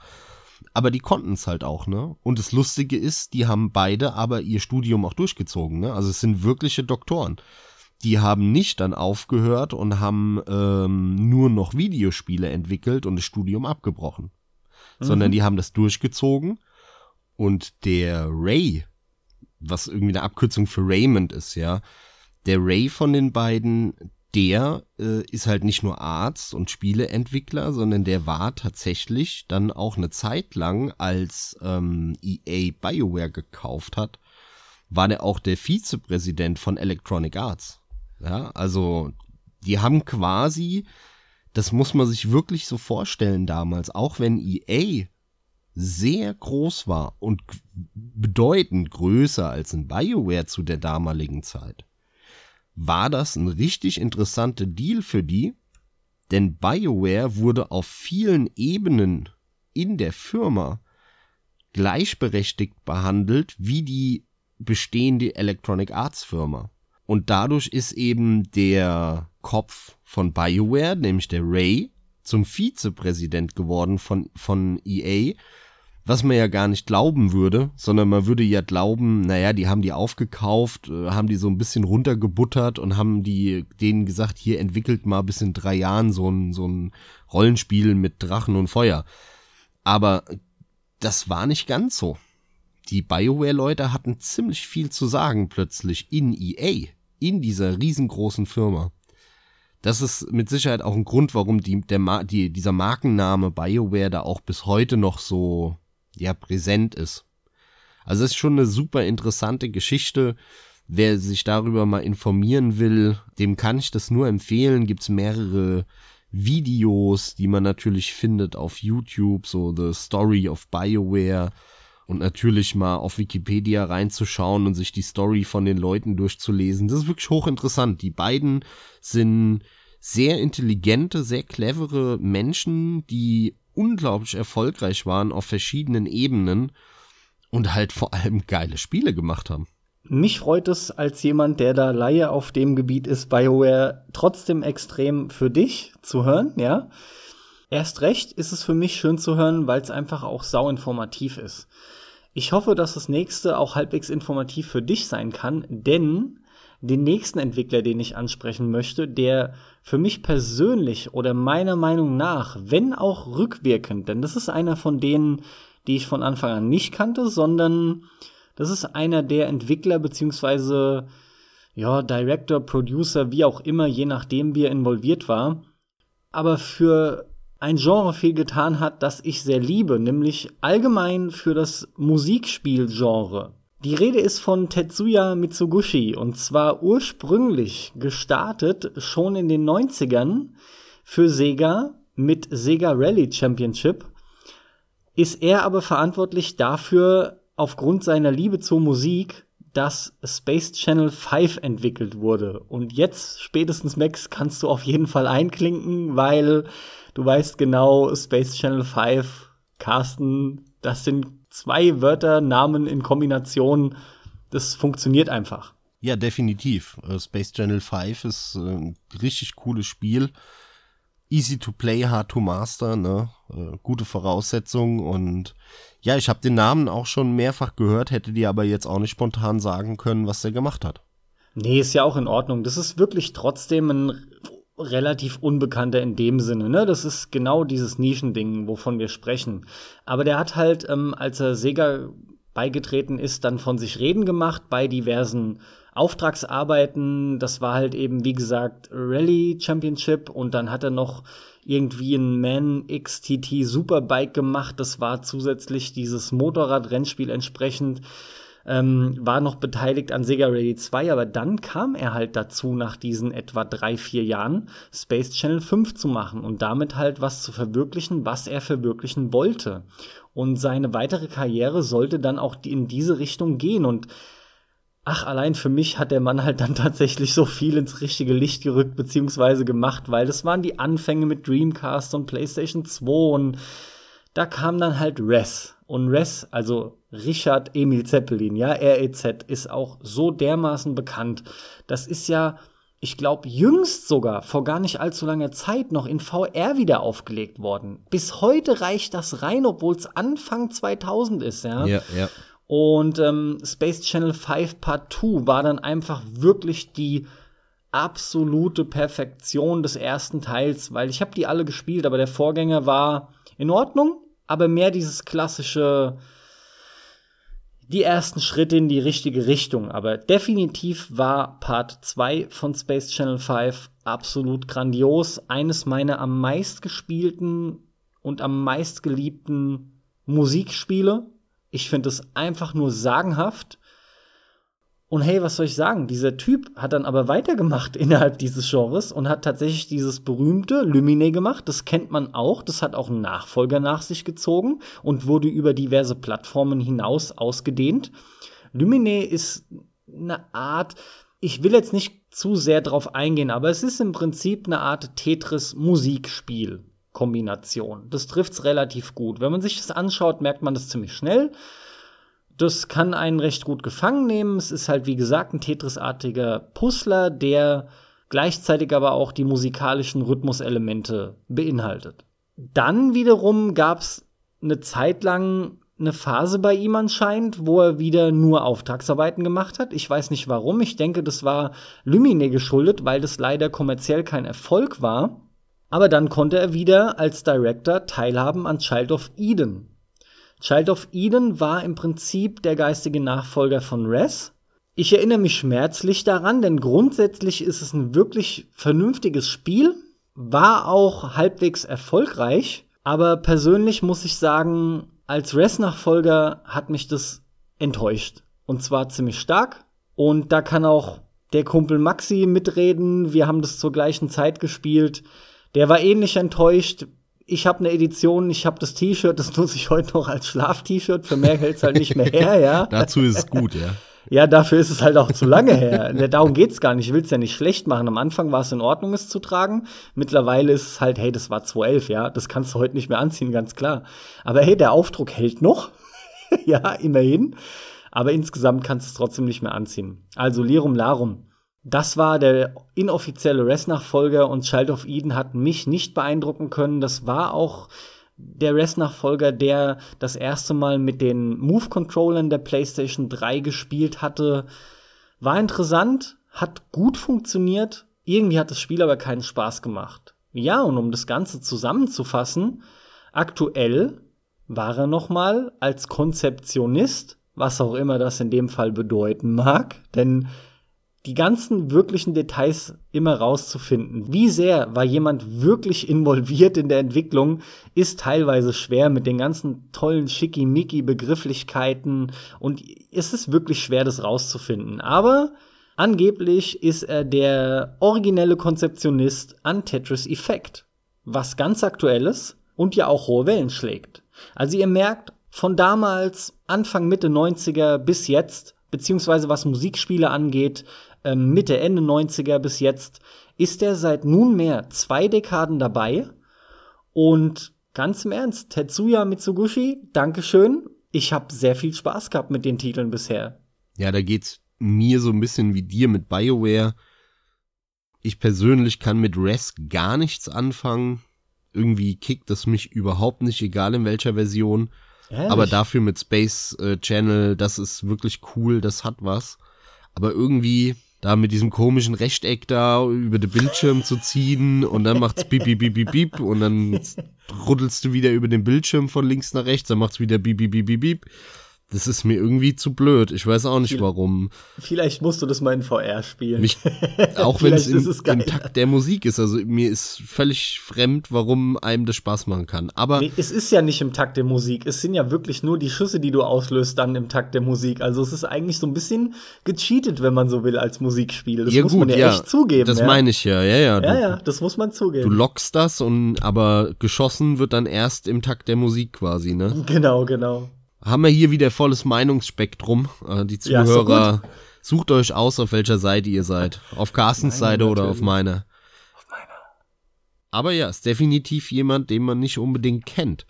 Aber die konnten es halt auch, ne? Und das Lustige ist, die haben beide aber ihr Studium auch durchgezogen, ne? Also es sind wirkliche Doktoren. Die haben nicht dann aufgehört und haben ähm, nur noch Videospiele entwickelt und das Studium abgebrochen. Mhm. Sondern die haben das durchgezogen und der Ray, was irgendwie eine Abkürzung für Raymond ist, ja, der Ray von den beiden, der äh, ist halt nicht nur Arzt und Spieleentwickler, sondern der war tatsächlich dann auch eine Zeit lang, als ähm, EA BioWare gekauft hat, war der auch der Vizepräsident von Electronic Arts. Ja, also die haben quasi, das muss man sich wirklich so vorstellen damals, auch wenn EA sehr groß war und bedeutend größer als ein BioWare zu der damaligen Zeit war das ein richtig interessanter Deal für die, denn BioWare wurde auf vielen Ebenen in der Firma gleichberechtigt behandelt wie die bestehende Electronic Arts Firma. Und dadurch ist eben der Kopf von BioWare, nämlich der Ray, zum Vizepräsident geworden von, von EA. Was man ja gar nicht glauben würde, sondern man würde ja glauben, naja, die haben die aufgekauft, äh, haben die so ein bisschen runtergebuttert und haben die denen gesagt, hier entwickelt mal bis in drei Jahren so ein, so ein Rollenspiel mit Drachen und Feuer. Aber das war nicht ganz so. Die BioWare-Leute hatten ziemlich viel zu sagen plötzlich in EA, in dieser riesengroßen Firma. Das ist mit Sicherheit auch ein Grund, warum die, der, die, dieser Markenname BioWare da auch bis heute noch so ja präsent ist. Also es ist schon eine super interessante Geschichte. Wer sich darüber mal informieren will, dem kann ich das nur empfehlen. Gibt's mehrere Videos, die man natürlich findet auf YouTube, so The Story of BioWare und natürlich mal auf Wikipedia reinzuschauen und sich die Story von den Leuten durchzulesen. Das ist wirklich hochinteressant. Die beiden sind sehr intelligente, sehr clevere Menschen, die unglaublich erfolgreich waren auf verschiedenen Ebenen und halt vor allem geile Spiele gemacht haben. Mich freut es als jemand, der da Laie auf dem Gebiet ist, BioWare trotzdem extrem für dich zu hören, ja. Erst recht ist es für mich schön zu hören, weil es einfach auch sau informativ ist. Ich hoffe, dass das nächste auch halbwegs informativ für dich sein kann, denn den nächsten Entwickler, den ich ansprechen möchte, der für mich persönlich oder meiner Meinung nach, wenn auch rückwirkend, denn das ist einer von denen, die ich von Anfang an nicht kannte, sondern das ist einer der Entwickler beziehungsweise ja, Director, Producer, wie auch immer, je nachdem, wie er involviert war, aber für ein Genre viel getan hat, das ich sehr liebe, nämlich allgemein für das Musikspielgenre. Die Rede ist von Tetsuya Mitsugushi und zwar ursprünglich gestartet schon in den 90ern für Sega mit Sega Rally Championship. Ist er aber verantwortlich dafür, aufgrund seiner Liebe zur Musik, dass Space Channel 5 entwickelt wurde. Und jetzt spätestens Max kannst du auf jeden Fall einklinken, weil du weißt genau, Space Channel 5, Carsten, das sind zwei Wörter, Namen in Kombination, das funktioniert einfach. Ja, definitiv. Uh, Space Channel 5 ist äh, ein richtig cooles Spiel. Easy to play, hard to master, ne? Äh, gute Voraussetzungen und ja, ich habe den Namen auch schon mehrfach gehört, hätte dir aber jetzt auch nicht spontan sagen können, was der gemacht hat. Nee, ist ja auch in Ordnung. Das ist wirklich trotzdem ein relativ unbekannter in dem Sinne. Ne? Das ist genau dieses Nischending, wovon wir sprechen. Aber der hat halt, ähm, als er Sega beigetreten ist, dann von sich reden gemacht bei diversen Auftragsarbeiten. Das war halt eben, wie gesagt, Rally Championship und dann hat er noch irgendwie ein Man XTT Superbike gemacht. Das war zusätzlich dieses Motorradrennspiel entsprechend ähm, war noch beteiligt an Sega Rally 2, aber dann kam er halt dazu, nach diesen etwa drei, vier Jahren Space Channel 5 zu machen und damit halt was zu verwirklichen, was er verwirklichen wollte. Und seine weitere Karriere sollte dann auch in diese Richtung gehen und Ach, allein für mich hat der Mann halt dann tatsächlich so viel ins richtige Licht gerückt, beziehungsweise gemacht, weil das waren die Anfänge mit Dreamcast und PlayStation 2 und da kam dann halt Res. Und Res, also Richard Emil Zeppelin, ja, REZ, ist auch so dermaßen bekannt. Das ist ja, ich glaube, jüngst sogar, vor gar nicht allzu langer Zeit noch in VR wieder aufgelegt worden. Bis heute reicht das rein, obwohl es Anfang 2000 ist, ja. Ja, ja. Und ähm, Space Channel 5 Part 2 war dann einfach wirklich die absolute Perfektion des ersten Teils, weil ich habe die alle gespielt, aber der Vorgänger war in Ordnung, aber mehr dieses klassische die ersten Schritte in die richtige Richtung. Aber definitiv war Part 2 von Space Channel 5 absolut grandios. Eines meiner am meist gespielten und am meist geliebten Musikspiele. Ich finde es einfach nur sagenhaft. Und hey, was soll ich sagen? Dieser Typ hat dann aber weitergemacht innerhalb dieses Genres und hat tatsächlich dieses berühmte Lumine gemacht. Das kennt man auch. Das hat auch einen Nachfolger nach sich gezogen und wurde über diverse Plattformen hinaus ausgedehnt. Lumine ist eine Art, ich will jetzt nicht zu sehr drauf eingehen, aber es ist im Prinzip eine Art Tetris-Musikspiel. Kombination. Das trifft's relativ gut. Wenn man sich das anschaut, merkt man das ziemlich schnell. Das kann einen recht gut gefangen nehmen. Es ist halt, wie gesagt, ein Tetris-artiger Puzzler, der gleichzeitig aber auch die musikalischen Rhythmuselemente beinhaltet. Dann wiederum gab es eine Zeit lang eine Phase bei ihm anscheinend, wo er wieder nur Auftragsarbeiten gemacht hat. Ich weiß nicht warum. Ich denke, das war Lumine geschuldet, weil das leider kommerziell kein Erfolg war. Aber dann konnte er wieder als Director teilhaben an Child of Eden. Child of Eden war im Prinzip der geistige Nachfolger von Res. Ich erinnere mich schmerzlich daran, denn grundsätzlich ist es ein wirklich vernünftiges Spiel, war auch halbwegs erfolgreich, aber persönlich muss ich sagen, als Res-Nachfolger hat mich das enttäuscht. Und zwar ziemlich stark. Und da kann auch der Kumpel Maxi mitreden. Wir haben das zur gleichen Zeit gespielt. Der war ähnlich enttäuscht. Ich habe eine Edition, ich habe das T-Shirt, das nutze ich heute noch als Schlaf-T-Shirt. Für mehr hält's halt nicht mehr her, ja. Dazu ist es gut, ja. Ja, dafür ist es halt auch zu lange her. Darum geht's gar nicht. Ich will's ja nicht schlecht machen. Am Anfang war es in Ordnung, es zu tragen. Mittlerweile ist es halt, hey, das war 2011, ja. Das kannst du heute nicht mehr anziehen, ganz klar. Aber hey, der Aufdruck hält noch. ja, immerhin. Aber insgesamt kannst du es trotzdem nicht mehr anziehen. Also Lirum Larum. Das war der inoffizielle Rest-Nachfolger und Child of Eden hat mich nicht beeindrucken können. Das war auch der Rest-Nachfolger, der das erste Mal mit den Move-Controllern der PlayStation 3 gespielt hatte. War interessant, hat gut funktioniert. Irgendwie hat das Spiel aber keinen Spaß gemacht. Ja, und um das Ganze zusammenzufassen, aktuell war er noch mal als Konzeptionist, was auch immer das in dem Fall bedeuten mag, denn die ganzen wirklichen Details immer rauszufinden. Wie sehr war jemand wirklich involviert in der Entwicklung, ist teilweise schwer mit den ganzen tollen Schickimicki-Begrifflichkeiten und es ist wirklich schwer, das rauszufinden. Aber angeblich ist er der originelle Konzeptionist an Tetris Effect, was ganz aktuelles und ja auch hohe Wellen schlägt. Also ihr merkt, von damals, Anfang, Mitte 90er bis jetzt, beziehungsweise was Musikspiele angeht, Mitte, Ende 90er bis jetzt, ist er seit nunmehr zwei Dekaden dabei. Und ganz im Ernst, Tetsuya Mitsugushi, Dankeschön. Ich habe sehr viel Spaß gehabt mit den Titeln bisher. Ja, da geht's mir so ein bisschen wie dir mit BioWare. Ich persönlich kann mit Res gar nichts anfangen. Irgendwie kickt es mich überhaupt nicht, egal in welcher Version. Ehrlich? Aber dafür mit Space äh, Channel, das ist wirklich cool, das hat was. Aber irgendwie da mit diesem komischen Rechteck da über den Bildschirm zu ziehen und dann macht's bip, bip, bip, bip, bip und dann ruddelst du wieder über den Bildschirm von links nach rechts, dann macht's wieder bip, bip, bip, bip, bip. Das ist mir irgendwie zu blöd. Ich weiß auch nicht warum. Vielleicht musst du das mal in VR spielen. Mich, auch wenn es im Takt der Musik ist. Also mir ist völlig fremd, warum einem das Spaß machen kann. Aber nee, es ist ja nicht im Takt der Musik. Es sind ja wirklich nur die Schüsse, die du auslöst, dann im Takt der Musik. Also es ist eigentlich so ein bisschen gecheatet, wenn man so will, als Musikspiel. Das ja, muss gut, man ja, ja, echt zugeben. Das ja. meine ich ja, ja, ja. Du, ja, ja, das muss man zugeben. Du lockst das und aber geschossen wird dann erst im Takt der Musik quasi, ne? Genau, genau haben wir hier wieder volles Meinungsspektrum. Äh, die Zuhörer, ja, sucht euch aus, auf welcher Seite ihr seid. Auf Carstens Seite oder auf meiner. Auf meiner. Aber ja, ist definitiv jemand, den man nicht unbedingt kennt.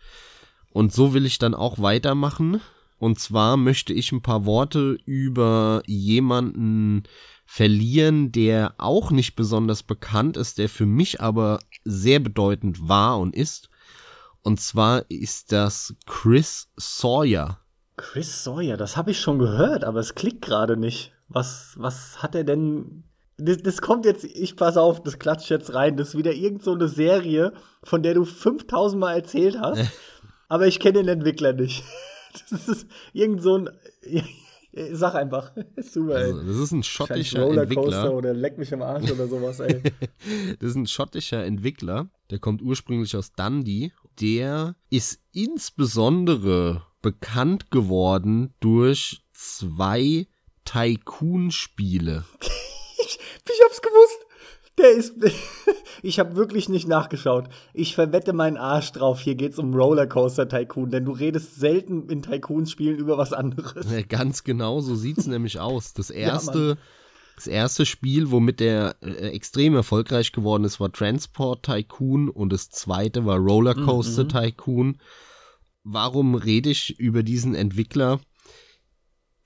Und so will ich dann auch weitermachen. Und zwar möchte ich ein paar Worte über jemanden verlieren, der auch nicht besonders bekannt ist, der für mich aber sehr bedeutend war und ist. Und zwar ist das Chris Sawyer. Chris Sawyer, das habe ich schon gehört, aber es klickt gerade nicht. Was, was hat er denn? Das, das, kommt jetzt, ich pass auf, das klatscht jetzt rein. Das ist wieder irgend so eine Serie, von der du 5000 Mal erzählt hast. aber ich kenne den Entwickler nicht. Das ist irgend so ein. Sag einfach. Super, also, das ist ein schottischer Entwickler. oder leck mich im Arsch oder sowas, ey. das ist ein schottischer Entwickler, der kommt ursprünglich aus Dundee. Der ist insbesondere bekannt geworden durch zwei Tycoon-Spiele. ich, ich hab's gewusst. Der ist. ich habe wirklich nicht nachgeschaut. Ich verwette meinen Arsch drauf. Hier geht's um Rollercoaster Tycoon, denn du redest selten in Tycoon-Spielen über was anderes. Ja, ganz genau, so sieht's nämlich aus. Das erste. Ja, das erste Spiel, womit der äh, extrem erfolgreich geworden ist, war Transport Tycoon und das zweite war Rollercoaster mhm. Tycoon. Warum rede ich über diesen Entwickler?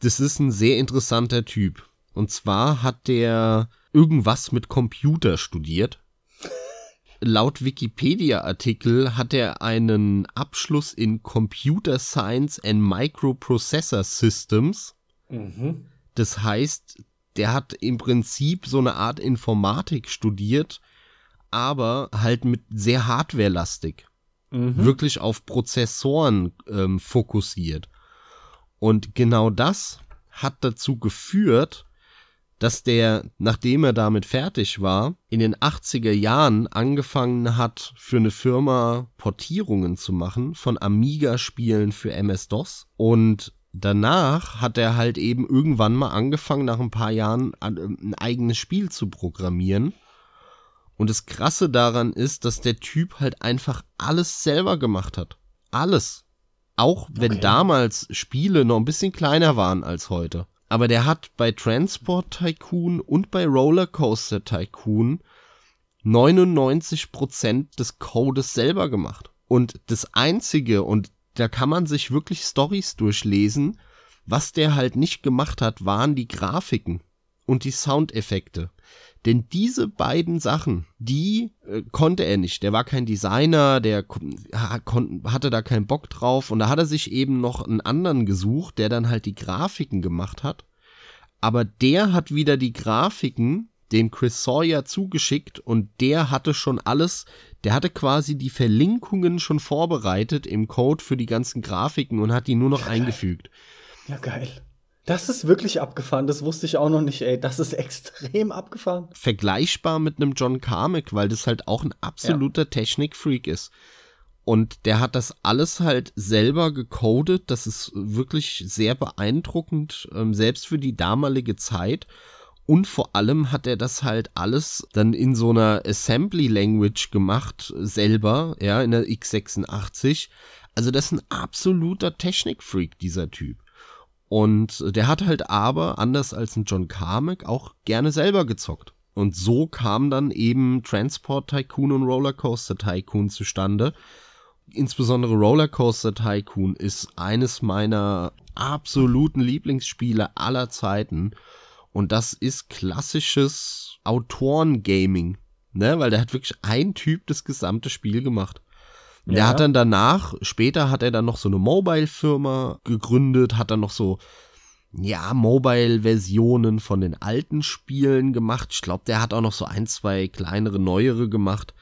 Das ist ein sehr interessanter Typ. Und zwar hat der irgendwas mit Computer studiert. laut Wikipedia-Artikel hat er einen Abschluss in Computer Science and Microprocessor Systems. Mhm. Das heißt, der hat im Prinzip so eine Art Informatik studiert, aber halt mit sehr hardwarelastig. Mhm. Wirklich auf Prozessoren ähm, fokussiert. Und genau das hat dazu geführt, dass der, nachdem er damit fertig war, in den 80er Jahren angefangen hat, für eine Firma Portierungen zu machen von Amiga-Spielen für MS-DOS. Und danach hat er halt eben irgendwann mal angefangen, nach ein paar Jahren ein eigenes Spiel zu programmieren. Und das Krasse daran ist, dass der Typ halt einfach alles selber gemacht hat. Alles. Auch wenn okay. damals Spiele noch ein bisschen kleiner waren als heute. Aber der hat bei Transport Tycoon und bei Rollercoaster Tycoon 99% des Codes selber gemacht. Und das einzige, und da kann man sich wirklich Stories durchlesen, was der halt nicht gemacht hat, waren die Grafiken und die Soundeffekte. Denn diese beiden Sachen, die äh, konnte er nicht. Der war kein Designer, der hatte da keinen Bock drauf. Und da hat er sich eben noch einen anderen gesucht, der dann halt die Grafiken gemacht hat. Aber der hat wieder die Grafiken dem Chris Sawyer zugeschickt und der hatte schon alles, der hatte quasi die Verlinkungen schon vorbereitet im Code für die ganzen Grafiken und hat die nur noch ja, eingefügt. Ja, geil. Das ist wirklich abgefahren, das wusste ich auch noch nicht, ey. Das ist extrem abgefahren. Vergleichbar mit einem John Carmack, weil das halt auch ein absoluter ja. Technikfreak ist. Und der hat das alles halt selber gecodet. Das ist wirklich sehr beeindruckend, ähm, selbst für die damalige Zeit. Und vor allem hat er das halt alles dann in so einer Assembly Language gemacht, selber, ja, in der x86. Also das ist ein absoluter Technikfreak, dieser Typ. Und der hat halt aber, anders als ein John Carmack, auch gerne selber gezockt. Und so kam dann eben Transport Tycoon und Rollercoaster Tycoon zustande. Insbesondere Rollercoaster Tycoon ist eines meiner absoluten Lieblingsspiele aller Zeiten. Und das ist klassisches Autorengaming, ne? Weil der hat wirklich ein Typ das gesamte Spiel gemacht. Ja. Der hat dann danach, später hat er dann noch so eine Mobile-Firma gegründet, hat dann noch so, ja, Mobile-Versionen von den alten Spielen gemacht. Ich glaube, der hat auch noch so ein, zwei kleinere, neuere gemacht.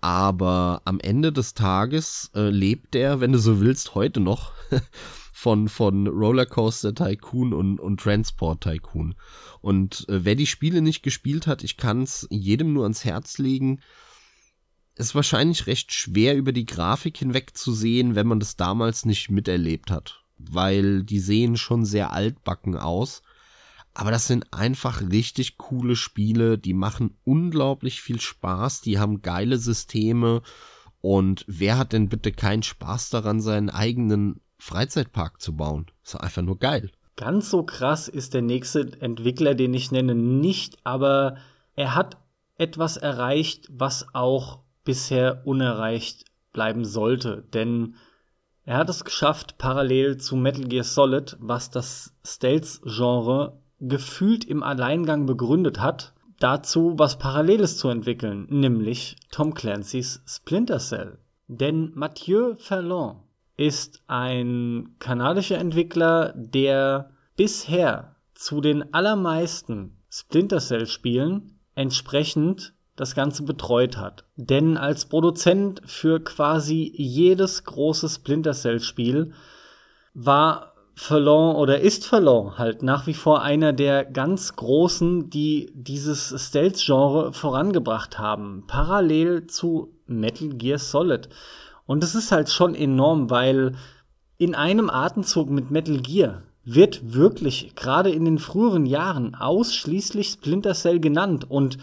Aber am Ende des Tages äh, lebt der, wenn du so willst, heute noch von, von Rollercoaster Tycoon und, und Transport Tycoon. Und äh, wer die Spiele nicht gespielt hat, ich kann es jedem nur ans Herz legen. Ist wahrscheinlich recht schwer über die Grafik hinweg zu sehen, wenn man das damals nicht miterlebt hat, weil die sehen schon sehr altbacken aus. Aber das sind einfach richtig coole Spiele, die machen unglaublich viel Spaß, die haben geile Systeme. Und wer hat denn bitte keinen Spaß daran, seinen eigenen Freizeitpark zu bauen? Ist einfach nur geil. Ganz so krass ist der nächste Entwickler, den ich nenne, nicht, aber er hat etwas erreicht, was auch bisher unerreicht bleiben sollte. Denn er hat es geschafft, parallel zu Metal Gear Solid, was das Stealth-Genre gefühlt im Alleingang begründet hat, dazu was Paralleles zu entwickeln, nämlich Tom Clancy's Splinter Cell. Denn Mathieu Ferland ist ein kanadischer Entwickler, der bisher zu den allermeisten Splinter Cell Spielen entsprechend das Ganze betreut hat. Denn als Produzent für quasi jedes große Splinter Cell Spiel war Verlon oder ist Verlon halt nach wie vor einer der ganz großen, die dieses Stealth-Genre vorangebracht haben, parallel zu Metal Gear Solid. Und das ist halt schon enorm, weil in einem Atemzug mit Metal Gear wird wirklich gerade in den früheren Jahren ausschließlich Splinter Cell genannt und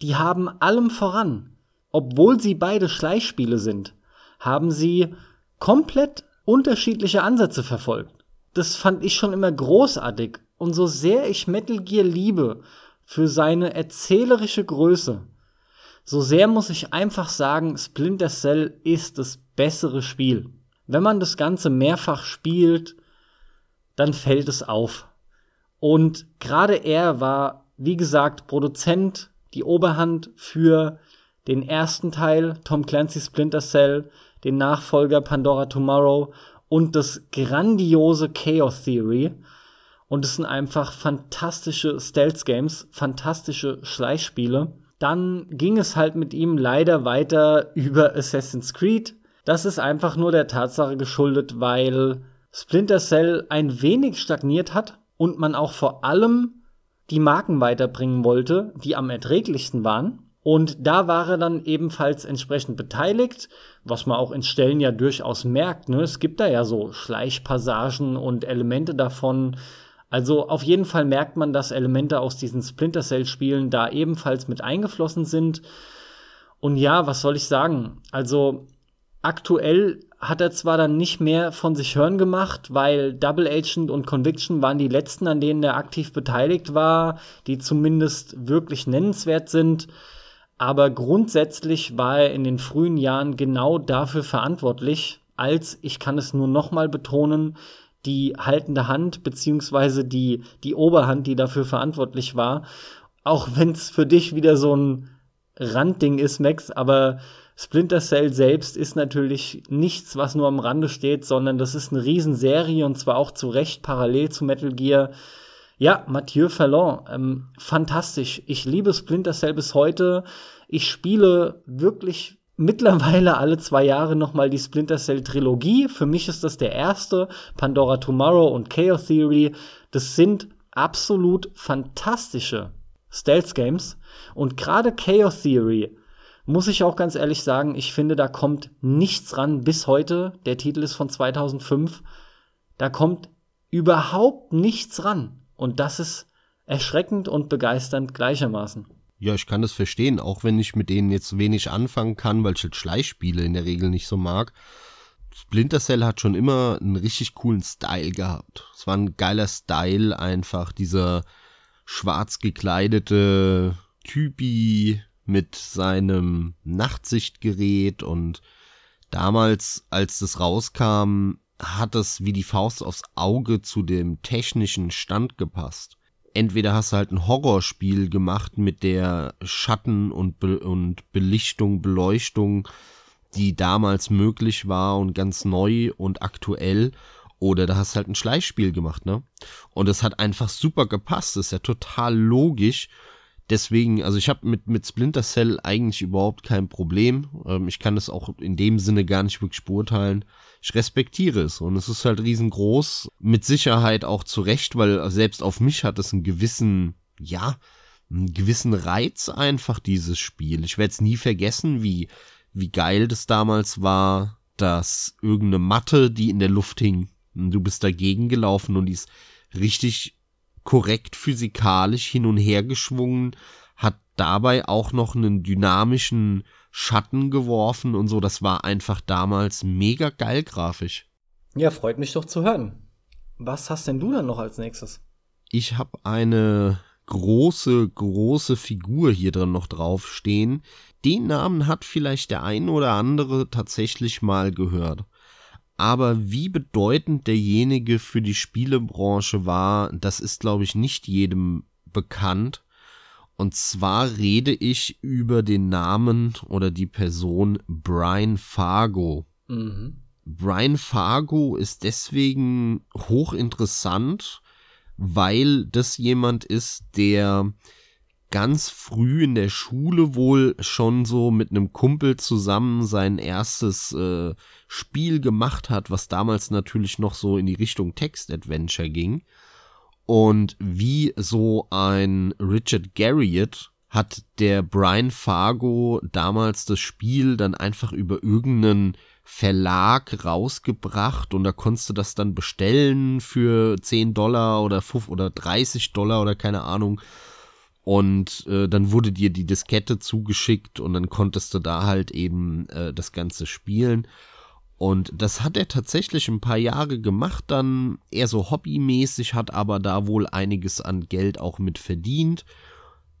die haben allem voran, obwohl sie beide Schleichspiele sind, haben sie komplett unterschiedliche Ansätze verfolgt. Das fand ich schon immer großartig. Und so sehr ich Metal Gear liebe für seine erzählerische Größe, so sehr muss ich einfach sagen, Splinter Cell ist das bessere Spiel. Wenn man das Ganze mehrfach spielt, dann fällt es auf. Und gerade er war, wie gesagt, Produzent die Oberhand für den ersten Teil Tom Clancy Splinter Cell, den Nachfolger Pandora Tomorrow und das grandiose Chaos Theory. Und es sind einfach fantastische Stealth-Games, fantastische Schleichspiele. Dann ging es halt mit ihm leider weiter über Assassin's Creed. Das ist einfach nur der Tatsache geschuldet, weil Splinter Cell ein wenig stagniert hat und man auch vor allem die Marken weiterbringen wollte, die am erträglichsten waren. Und da war er dann ebenfalls entsprechend beteiligt, was man auch in Stellen ja durchaus merkt. Ne? Es gibt da ja so Schleichpassagen und Elemente davon. Also auf jeden Fall merkt man, dass Elemente aus diesen Splinter Cell-Spielen da ebenfalls mit eingeflossen sind. Und ja, was soll ich sagen? Also aktuell hat er zwar dann nicht mehr von sich hören gemacht, weil Double Agent und Conviction waren die letzten, an denen er aktiv beteiligt war, die zumindest wirklich nennenswert sind. Aber grundsätzlich war er in den frühen Jahren genau dafür verantwortlich, als, ich kann es nur nochmal betonen, die haltende Hand beziehungsweise die, die Oberhand, die dafür verantwortlich war. Auch wenn es für dich wieder so ein Randding ist, Max, aber Splinter Cell selbst ist natürlich nichts, was nur am Rande steht, sondern das ist eine Riesenserie und zwar auch zu Recht parallel zu Metal Gear. Ja, Mathieu Fallon, ähm, fantastisch. Ich liebe Splinter Cell bis heute. Ich spiele wirklich mittlerweile alle zwei Jahre nochmal die Splinter Cell Trilogie. Für mich ist das der erste. Pandora Tomorrow und Chaos Theory. Das sind absolut fantastische Stealth Games. Und gerade Chaos Theory muss ich auch ganz ehrlich sagen, ich finde, da kommt nichts ran bis heute. Der Titel ist von 2005. Da kommt überhaupt nichts ran. Und das ist erschreckend und begeisternd gleichermaßen. Ja, ich kann das verstehen, auch wenn ich mit denen jetzt wenig anfangen kann, weil ich halt Schleichspiele in der Regel nicht so mag. Splinter Cell hat schon immer einen richtig coolen Style gehabt. Es war ein geiler Style einfach, dieser schwarz gekleidete Typi, mit seinem Nachtsichtgerät und damals, als das rauskam, hat es wie die Faust aufs Auge zu dem technischen Stand gepasst. Entweder hast du halt ein Horrorspiel gemacht mit der Schatten und, Be und Belichtung, Beleuchtung, die damals möglich war und ganz neu und aktuell, oder da hast du halt ein Schleichspiel gemacht, ne? Und es hat einfach super gepasst, das ist ja total logisch deswegen, also ich habe mit, mit Splinter Cell eigentlich überhaupt kein Problem. Ähm, ich kann es auch in dem Sinne gar nicht wirklich beurteilen. Ich respektiere es und es ist halt riesengroß. Mit Sicherheit auch zu Recht, weil selbst auf mich hat es einen gewissen, ja, einen gewissen Reiz einfach, dieses Spiel. Ich werde es nie vergessen, wie, wie geil das damals war, dass irgendeine Matte, die in der Luft hing, du bist dagegen gelaufen und die ist richtig korrekt physikalisch hin und her geschwungen, hat dabei auch noch einen dynamischen Schatten geworfen und so. Das war einfach damals mega geil grafisch. Ja, freut mich doch zu hören. Was hast denn du dann noch als nächstes? Ich habe eine große, große Figur hier drin noch draufstehen. Den Namen hat vielleicht der ein oder andere tatsächlich mal gehört aber wie bedeutend derjenige für die Spielebranche war, das ist, glaube ich, nicht jedem bekannt. Und zwar rede ich über den Namen oder die Person Brian Fargo. Mhm. Brian Fargo ist deswegen hochinteressant, weil das jemand ist, der ganz früh in der Schule wohl schon so mit einem Kumpel zusammen sein erstes äh, Spiel gemacht hat, was damals natürlich noch so in die Richtung Text-Adventure ging. Und wie so ein Richard Garriott hat der Brian Fargo damals das Spiel dann einfach über irgendeinen Verlag rausgebracht und da konntest du das dann bestellen für 10 Dollar oder 5 oder 30 Dollar oder keine Ahnung und äh, dann wurde dir die Diskette zugeschickt und dann konntest du da halt eben äh, das Ganze spielen. Und das hat er tatsächlich ein paar Jahre gemacht, dann eher so hobbymäßig, hat aber da wohl einiges an Geld auch mit verdient,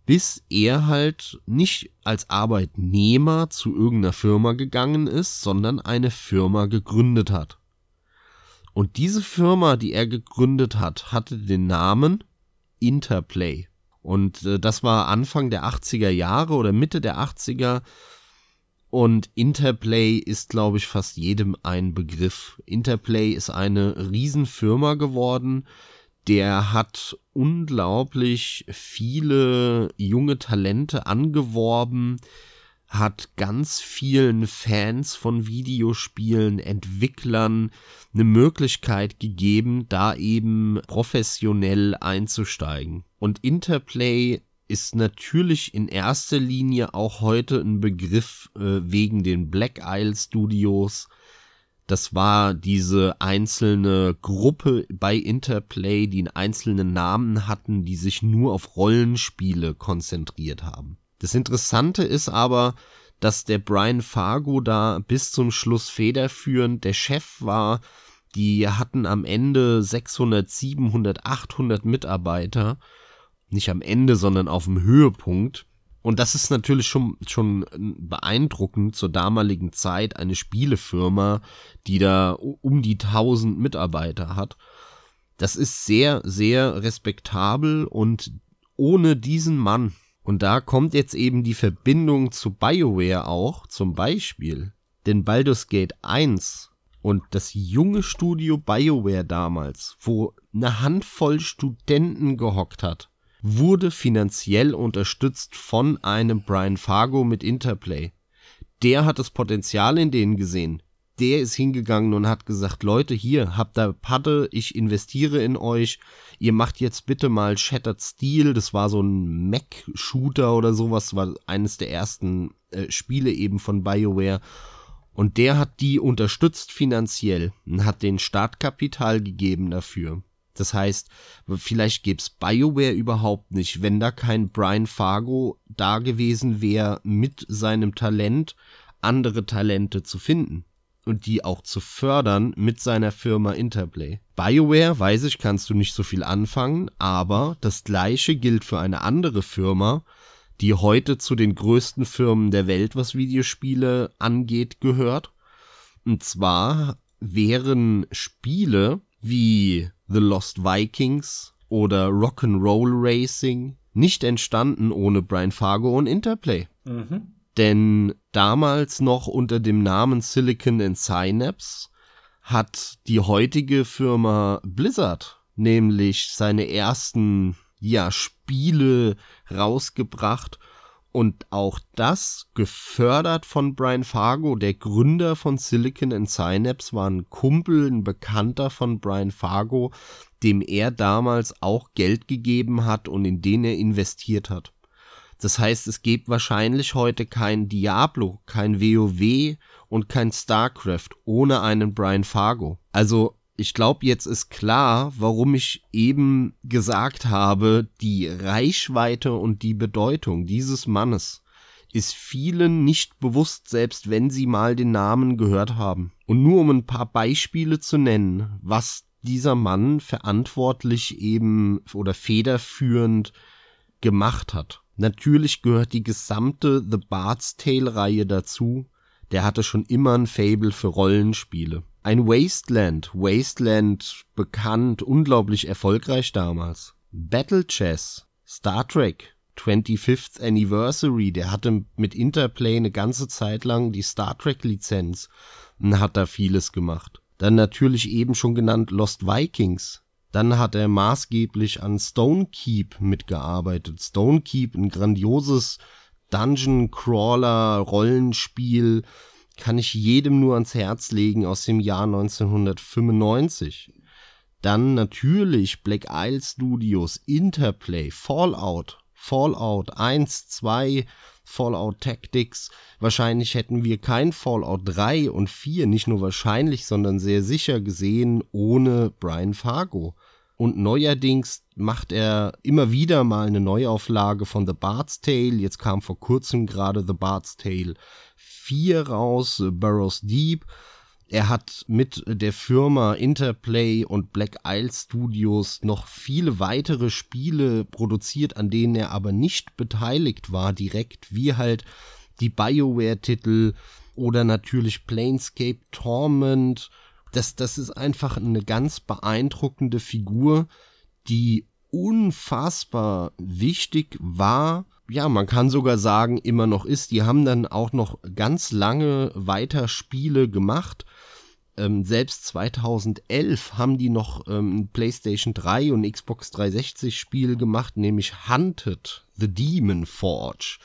bis er halt nicht als Arbeitnehmer zu irgendeiner Firma gegangen ist, sondern eine Firma gegründet hat. Und diese Firma, die er gegründet hat, hatte den Namen Interplay. Und äh, das war Anfang der 80er Jahre oder Mitte der 80er. Und Interplay ist, glaube ich, fast jedem ein Begriff. Interplay ist eine Riesenfirma geworden. Der hat unglaublich viele junge Talente angeworben, hat ganz vielen Fans von Videospielen, Entwicklern eine Möglichkeit gegeben, da eben professionell einzusteigen. Und Interplay ist natürlich in erster Linie auch heute ein Begriff äh, wegen den Black Isle Studios. Das war diese einzelne Gruppe bei Interplay, die einen einzelnen Namen hatten, die sich nur auf Rollenspiele konzentriert haben. Das Interessante ist aber, dass der Brian Fargo da bis zum Schluss federführend der Chef war. Die hatten am Ende 600, 700, 800 Mitarbeiter nicht am Ende, sondern auf dem Höhepunkt. Und das ist natürlich schon, schon beeindruckend zur damaligen Zeit eine Spielefirma, die da um die 1000 Mitarbeiter hat. Das ist sehr, sehr respektabel und ohne diesen Mann. Und da kommt jetzt eben die Verbindung zu BioWare auch, zum Beispiel. Denn Baldur's Gate 1 und das junge Studio BioWare damals, wo eine Handvoll Studenten gehockt hat, wurde finanziell unterstützt von einem Brian Fargo mit Interplay. Der hat das Potenzial in denen gesehen. Der ist hingegangen und hat gesagt, Leute, hier, habt da Patte, ich investiere in euch. Ihr macht jetzt bitte mal Shattered Steel. Das war so ein Mac-Shooter oder sowas. war eines der ersten äh, Spiele eben von BioWare. Und der hat die unterstützt finanziell und hat den Startkapital gegeben dafür. Das heißt, vielleicht gäb's BioWare überhaupt nicht, wenn da kein Brian Fargo da gewesen wäre, mit seinem Talent andere Talente zu finden und die auch zu fördern mit seiner Firma Interplay. BioWare, weiß ich, kannst du nicht so viel anfangen, aber das gleiche gilt für eine andere Firma, die heute zu den größten Firmen der Welt, was Videospiele angeht, gehört. Und zwar wären Spiele wie The Lost Vikings oder Rock'n'Roll Racing nicht entstanden ohne Brian Fargo und Interplay. Mhm. Denn damals noch unter dem Namen Silicon and Synapse hat die heutige Firma Blizzard nämlich seine ersten ja Spiele rausgebracht und auch das gefördert von Brian Fargo, der Gründer von Silicon and Synapse, war ein Kumpel, ein Bekannter von Brian Fargo, dem er damals auch Geld gegeben hat und in den er investiert hat. Das heißt, es gibt wahrscheinlich heute kein Diablo, kein WoW und kein StarCraft ohne einen Brian Fargo. Also ich glaube, jetzt ist klar, warum ich eben gesagt habe, die Reichweite und die Bedeutung dieses Mannes ist vielen nicht bewusst, selbst wenn sie mal den Namen gehört haben. Und nur um ein paar Beispiele zu nennen, was dieser Mann verantwortlich eben oder federführend gemacht hat. Natürlich gehört die gesamte The Bard's Tale Reihe dazu. Der hatte schon immer ein Fable für Rollenspiele ein Wasteland. Wasteland bekannt, unglaublich erfolgreich damals. Battle Chess, Star Trek, 25th Anniversary, der hatte mit Interplay eine ganze Zeit lang die Star Trek Lizenz und hat da vieles gemacht. Dann natürlich eben schon genannt Lost Vikings. Dann hat er maßgeblich an Stone Keep mitgearbeitet. Stone Keep, ein grandioses Dungeon Crawler Rollenspiel, kann ich jedem nur ans Herz legen aus dem Jahr 1995. Dann natürlich Black Isle Studios, Interplay, Fallout, Fallout 1, 2, Fallout Tactics. Wahrscheinlich hätten wir kein Fallout 3 und 4, nicht nur wahrscheinlich, sondern sehr sicher gesehen ohne Brian Fargo. Und neuerdings macht er immer wieder mal eine Neuauflage von The Bard's Tale. Jetzt kam vor kurzem gerade The Bard's Tale 4 raus, Burroughs Deep. Er hat mit der Firma Interplay und Black Isle Studios noch viele weitere Spiele produziert, an denen er aber nicht beteiligt war direkt, wie halt die BioWare-Titel oder natürlich Planescape Torment. Das, das ist einfach eine ganz beeindruckende Figur, die unfassbar wichtig war ja, man kann sogar sagen, immer noch ist. Die haben dann auch noch ganz lange weiter Spiele gemacht. Ähm, selbst 2011 haben die noch ähm, PlayStation 3 und Xbox 360 Spiel gemacht, nämlich Hunted, The Demon Forge.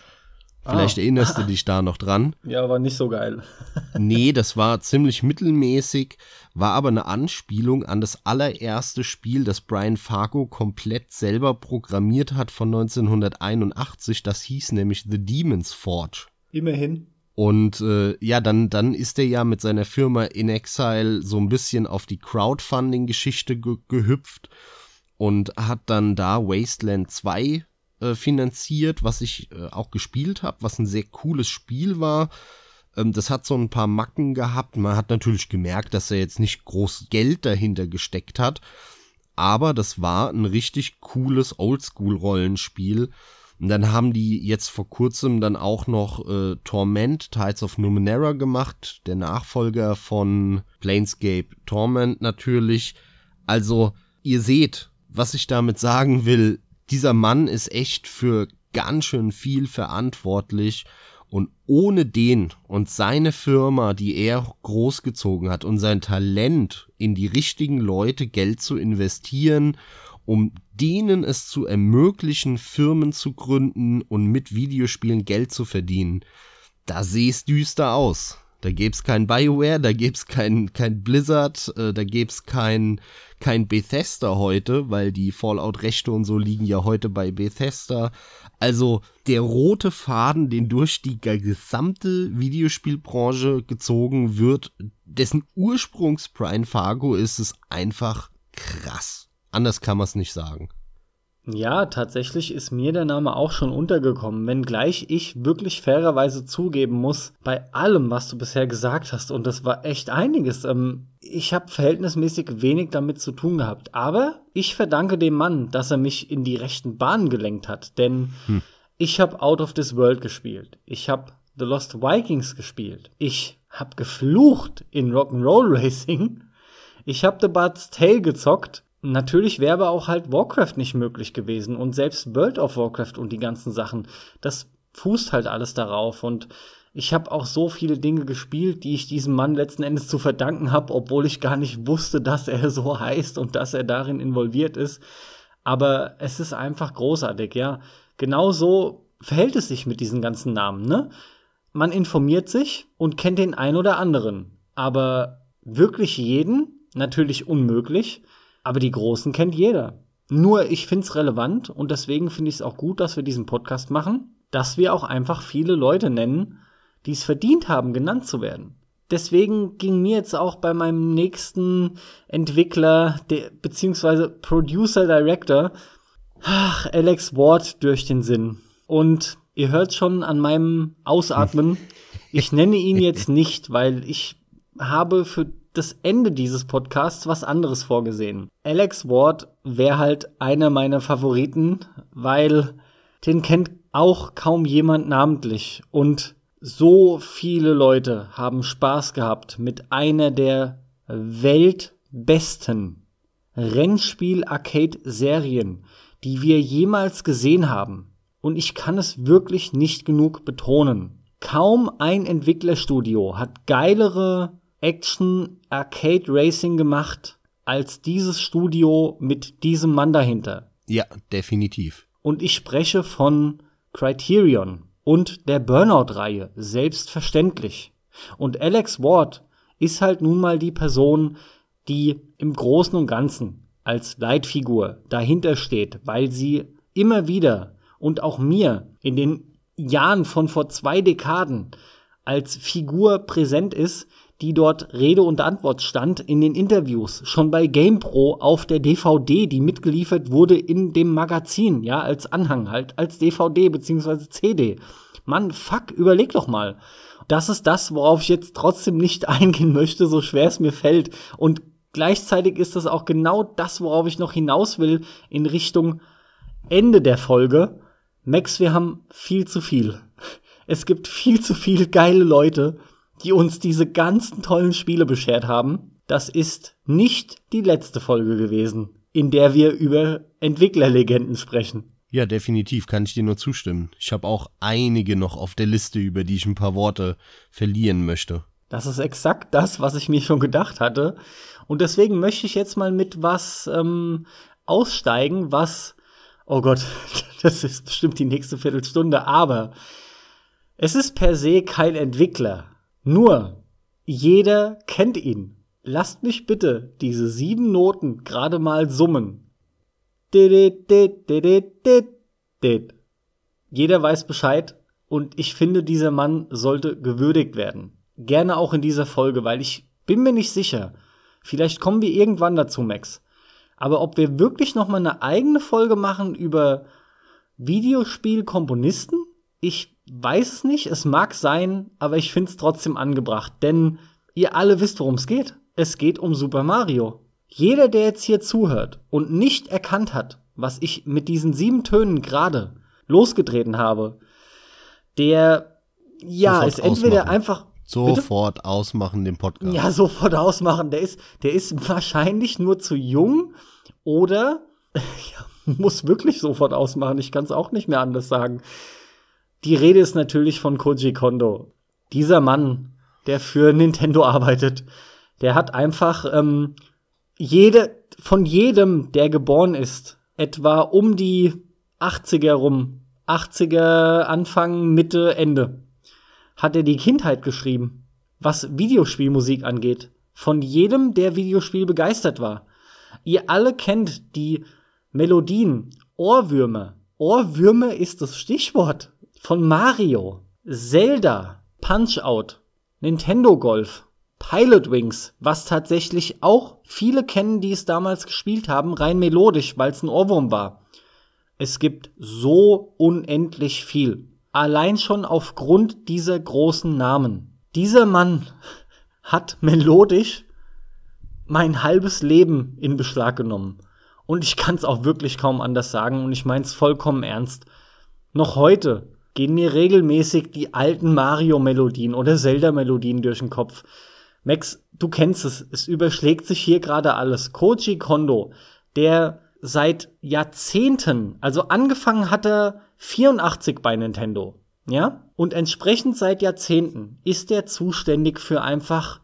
Vielleicht ah. erinnerst du dich da noch dran. Ja, war nicht so geil. nee, das war ziemlich mittelmäßig, war aber eine Anspielung an das allererste Spiel, das Brian Fargo komplett selber programmiert hat von 1981. Das hieß nämlich The Demon's Forge. Immerhin. Und äh, ja, dann, dann ist er ja mit seiner Firma In Exile so ein bisschen auf die Crowdfunding-Geschichte ge gehüpft und hat dann da Wasteland 2 äh, finanziert, was ich äh, auch gespielt habe, was ein sehr cooles Spiel war. Ähm, das hat so ein paar Macken gehabt. Man hat natürlich gemerkt, dass er jetzt nicht groß Geld dahinter gesteckt hat. Aber das war ein richtig cooles Oldschool-Rollenspiel. Und dann haben die jetzt vor kurzem dann auch noch äh, Torment, Tides of Numenera gemacht, der Nachfolger von Planescape Torment natürlich. Also, ihr seht, was ich damit sagen will dieser Mann ist echt für ganz schön viel verantwortlich und ohne den und seine Firma, die er großgezogen hat und sein Talent in die richtigen Leute Geld zu investieren, um denen es zu ermöglichen, Firmen zu gründen und mit Videospielen Geld zu verdienen, da sehe es düster aus. Da gäb's kein BioWare, da gäb's kein, kein Blizzard, äh, da gäb's kein, kein Bethesda heute, weil die Fallout-Rechte und so liegen ja heute bei Bethesda. Also der rote Faden, den durch die gesamte Videospielbranche gezogen wird, dessen Ursprungs Brian Fargo ist, ist einfach krass. Anders kann man es nicht sagen. Ja, tatsächlich ist mir der Name auch schon untergekommen, wenngleich ich wirklich fairerweise zugeben muss, bei allem, was du bisher gesagt hast, und das war echt einiges, ähm, ich habe verhältnismäßig wenig damit zu tun gehabt. Aber ich verdanke dem Mann, dass er mich in die rechten Bahnen gelenkt hat, denn hm. ich habe Out of This World gespielt. Ich habe The Lost Vikings gespielt. Ich habe geflucht in Rock'n'Roll Racing. Ich habe The Bud's Tale gezockt Natürlich wäre aber auch halt Warcraft nicht möglich gewesen und selbst World of Warcraft und die ganzen Sachen, das fußt halt alles darauf und ich habe auch so viele Dinge gespielt, die ich diesem Mann letzten Endes zu verdanken habe, obwohl ich gar nicht wusste, dass er so heißt und dass er darin involviert ist. Aber es ist einfach großartig, ja. Genauso verhält es sich mit diesen ganzen Namen, ne? Man informiert sich und kennt den ein oder anderen. Aber wirklich jeden? Natürlich unmöglich. Aber die Großen kennt jeder. Nur ich finde es relevant und deswegen finde ich es auch gut, dass wir diesen Podcast machen, dass wir auch einfach viele Leute nennen, die es verdient haben, genannt zu werden. Deswegen ging mir jetzt auch bei meinem nächsten Entwickler, beziehungsweise Producer Director, ach, Alex Ward durch den Sinn. Und ihr hört schon an meinem Ausatmen, ich nenne ihn jetzt nicht, weil ich habe für das Ende dieses Podcasts was anderes vorgesehen. Alex Ward wäre halt einer meiner Favoriten, weil den kennt auch kaum jemand namentlich und so viele Leute haben Spaß gehabt mit einer der weltbesten Rennspiel-Arcade-Serien, die wir jemals gesehen haben. Und ich kann es wirklich nicht genug betonen. Kaum ein Entwicklerstudio hat geilere Action Arcade Racing gemacht als dieses Studio mit diesem Mann dahinter. Ja, definitiv. Und ich spreche von Criterion und der Burnout-Reihe, selbstverständlich. Und Alex Ward ist halt nun mal die Person, die im Großen und Ganzen als Leitfigur dahinter steht, weil sie immer wieder und auch mir in den Jahren von vor zwei Dekaden als Figur präsent ist, die dort Rede und Antwort stand in den Interviews, schon bei GamePro auf der DVD, die mitgeliefert wurde in dem Magazin, ja, als Anhang halt, als DVD beziehungsweise CD. Mann, fuck, überleg doch mal. Das ist das, worauf ich jetzt trotzdem nicht eingehen möchte, so schwer es mir fällt. Und gleichzeitig ist das auch genau das, worauf ich noch hinaus will in Richtung Ende der Folge. Max, wir haben viel zu viel. Es gibt viel zu viele geile Leute, die uns diese ganzen tollen Spiele beschert haben. Das ist nicht die letzte Folge gewesen, in der wir über Entwicklerlegenden sprechen. Ja, definitiv, kann ich dir nur zustimmen. Ich habe auch einige noch auf der Liste, über die ich ein paar Worte verlieren möchte. Das ist exakt das, was ich mir schon gedacht hatte. Und deswegen möchte ich jetzt mal mit was ähm, aussteigen, was, oh Gott, das ist bestimmt die nächste Viertelstunde, aber es ist per se kein Entwickler. Nur, jeder kennt ihn. Lasst mich bitte diese sieben Noten gerade mal summen. Jeder weiß Bescheid und ich finde, dieser Mann sollte gewürdigt werden. Gerne auch in dieser Folge, weil ich bin mir nicht sicher. Vielleicht kommen wir irgendwann dazu, Max. Aber ob wir wirklich noch mal eine eigene Folge machen über Videospielkomponisten, ich weiß es nicht. Es mag sein, aber ich finde es trotzdem angebracht, denn ihr alle wisst, worum es geht. Es geht um Super Mario. Jeder, der jetzt hier zuhört und nicht erkannt hat, was ich mit diesen sieben Tönen gerade losgetreten habe, der ja Sofort ist entweder ausmachen. einfach Sofort ausmachen den Podcast. ja sofort ausmachen. Der ist, der ist wahrscheinlich nur zu jung oder ja, muss wirklich sofort ausmachen. Ich kann es auch nicht mehr anders sagen. Die Rede ist natürlich von Koji Kondo. Dieser Mann, der für Nintendo arbeitet, der hat einfach ähm, jede, von jedem, der geboren ist, etwa um die 80er rum, 80er, Anfang, Mitte, Ende, hat er die Kindheit geschrieben, was Videospielmusik angeht. Von jedem, der Videospiel begeistert war. Ihr alle kennt die Melodien, Ohrwürmer. Ohrwürmer ist das Stichwort von Mario, Zelda, Punch-Out, Nintendo Golf, Pilot Wings, was tatsächlich auch viele kennen, die es damals gespielt haben, rein melodisch, weil es ein Ohrwurm war. Es gibt so unendlich viel. Allein schon aufgrund dieser großen Namen. Dieser Mann hat melodisch mein halbes Leben in Beschlag genommen. Und ich kann es auch wirklich kaum anders sagen und ich meine es vollkommen ernst. Noch heute gehen mir regelmäßig die alten Mario-Melodien oder Zelda-Melodien durch den Kopf. Max, du kennst es, es überschlägt sich hier gerade alles. Koji Kondo, der seit Jahrzehnten, also angefangen hat er 84 bei Nintendo, ja? Und entsprechend seit Jahrzehnten ist er zuständig für einfach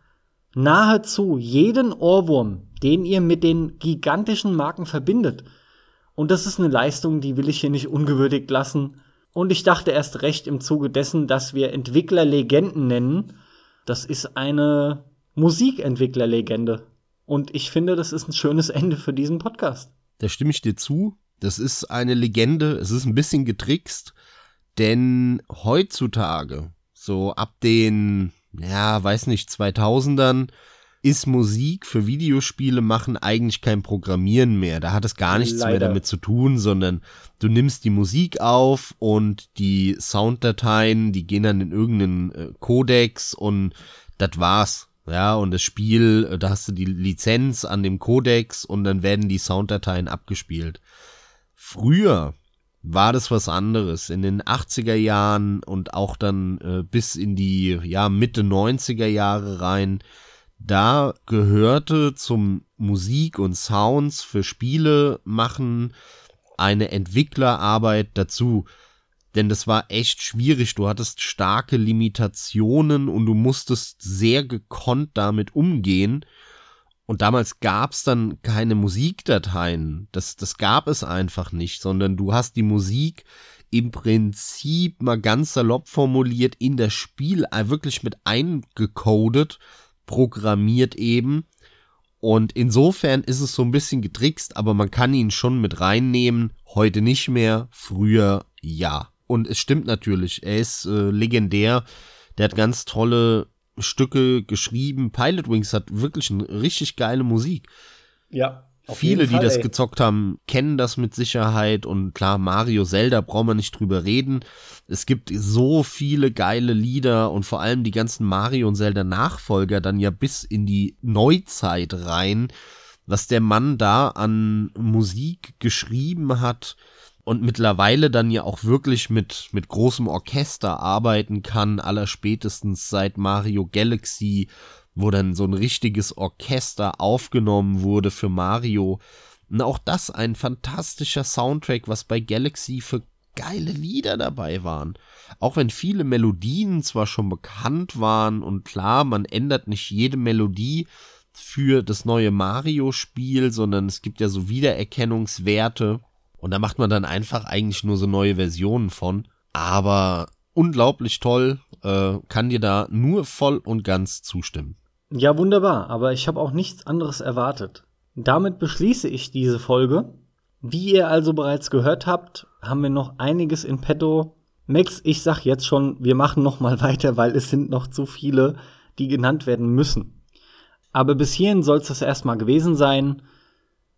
nahezu jeden Ohrwurm, den ihr mit den gigantischen Marken verbindet. Und das ist eine Leistung, die will ich hier nicht ungewürdigt lassen. Und ich dachte erst recht im Zuge dessen, dass wir Entwicklerlegenden nennen. Das ist eine Musikentwicklerlegende. Und ich finde, das ist ein schönes Ende für diesen Podcast. Da stimme ich dir zu. Das ist eine Legende. Es ist ein bisschen getrickst, denn heutzutage, so ab den, ja, weiß nicht, 2000ern, ist Musik für Videospiele machen eigentlich kein Programmieren mehr. Da hat es gar nichts mehr Leider. damit zu tun, sondern du nimmst die Musik auf und die Sounddateien, die gehen dann in irgendeinen äh, Codex und das war's. Ja, und das Spiel, äh, da hast du die Lizenz an dem Codex und dann werden die Sounddateien abgespielt. Früher war das was anderes. In den 80er Jahren und auch dann äh, bis in die ja, Mitte 90er Jahre rein, da gehörte zum Musik und Sounds für Spiele machen eine Entwicklerarbeit dazu. Denn das war echt schwierig. Du hattest starke Limitationen und du musstest sehr gekonnt damit umgehen. Und damals gab es dann keine Musikdateien. Das, das gab es einfach nicht, sondern du hast die Musik im Prinzip mal ganz salopp formuliert in das Spiel äh, wirklich mit eingecodet, programmiert eben. Und insofern ist es so ein bisschen getrickst, aber man kann ihn schon mit reinnehmen. Heute nicht mehr, früher ja. Und es stimmt natürlich, er ist äh, legendär. Der hat ganz tolle Stücke geschrieben. Pilot Wings hat wirklich eine richtig geile Musik. Ja. Viele, die das gezockt haben, kennen das mit Sicherheit. Und klar, Mario, Zelda brauchen wir nicht drüber reden. Es gibt so viele geile Lieder und vor allem die ganzen Mario und Zelda Nachfolger dann ja bis in die Neuzeit rein, was der Mann da an Musik geschrieben hat und mittlerweile dann ja auch wirklich mit, mit großem Orchester arbeiten kann, allerspätestens seit Mario Galaxy, wo dann so ein richtiges Orchester aufgenommen wurde für Mario. Und auch das ein fantastischer Soundtrack, was bei Galaxy für geile Lieder dabei waren. Auch wenn viele Melodien zwar schon bekannt waren und klar, man ändert nicht jede Melodie für das neue Mario-Spiel, sondern es gibt ja so Wiedererkennungswerte und da macht man dann einfach eigentlich nur so neue Versionen von. Aber unglaublich toll, äh, kann dir da nur voll und ganz zustimmen. Ja, wunderbar, aber ich habe auch nichts anderes erwartet. Damit beschließe ich diese Folge. Wie ihr also bereits gehört habt, haben wir noch einiges in petto. Max, ich sag jetzt schon, wir machen noch mal weiter, weil es sind noch zu viele, die genannt werden müssen. Aber bis hierhin soll es das erstmal gewesen sein.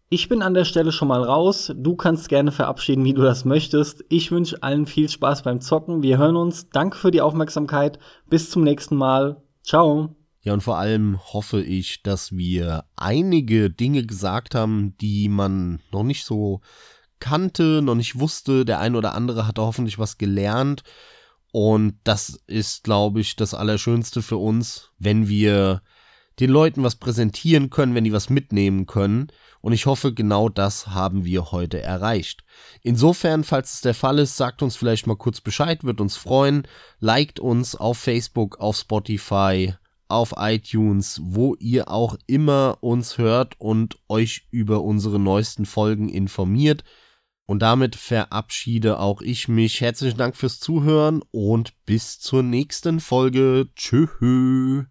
Ich bin an der Stelle schon mal raus. Du kannst gerne verabschieden, wie du das möchtest. Ich wünsche allen viel Spaß beim Zocken. Wir hören uns. Danke für die Aufmerksamkeit. Bis zum nächsten Mal. Ciao. Ja, und vor allem hoffe ich, dass wir einige Dinge gesagt haben, die man noch nicht so kannte, noch nicht wusste. Der ein oder andere hat hoffentlich was gelernt. Und das ist, glaube ich, das Allerschönste für uns, wenn wir den Leuten was präsentieren können, wenn die was mitnehmen können. Und ich hoffe, genau das haben wir heute erreicht. Insofern, falls es der Fall ist, sagt uns vielleicht mal kurz Bescheid, wird uns freuen. Liked uns auf Facebook, auf Spotify, auf iTunes, wo ihr auch immer uns hört und euch über unsere neuesten Folgen informiert. Und damit verabschiede auch ich mich. Herzlichen Dank fürs Zuhören und bis zur nächsten Folge. Tschüss.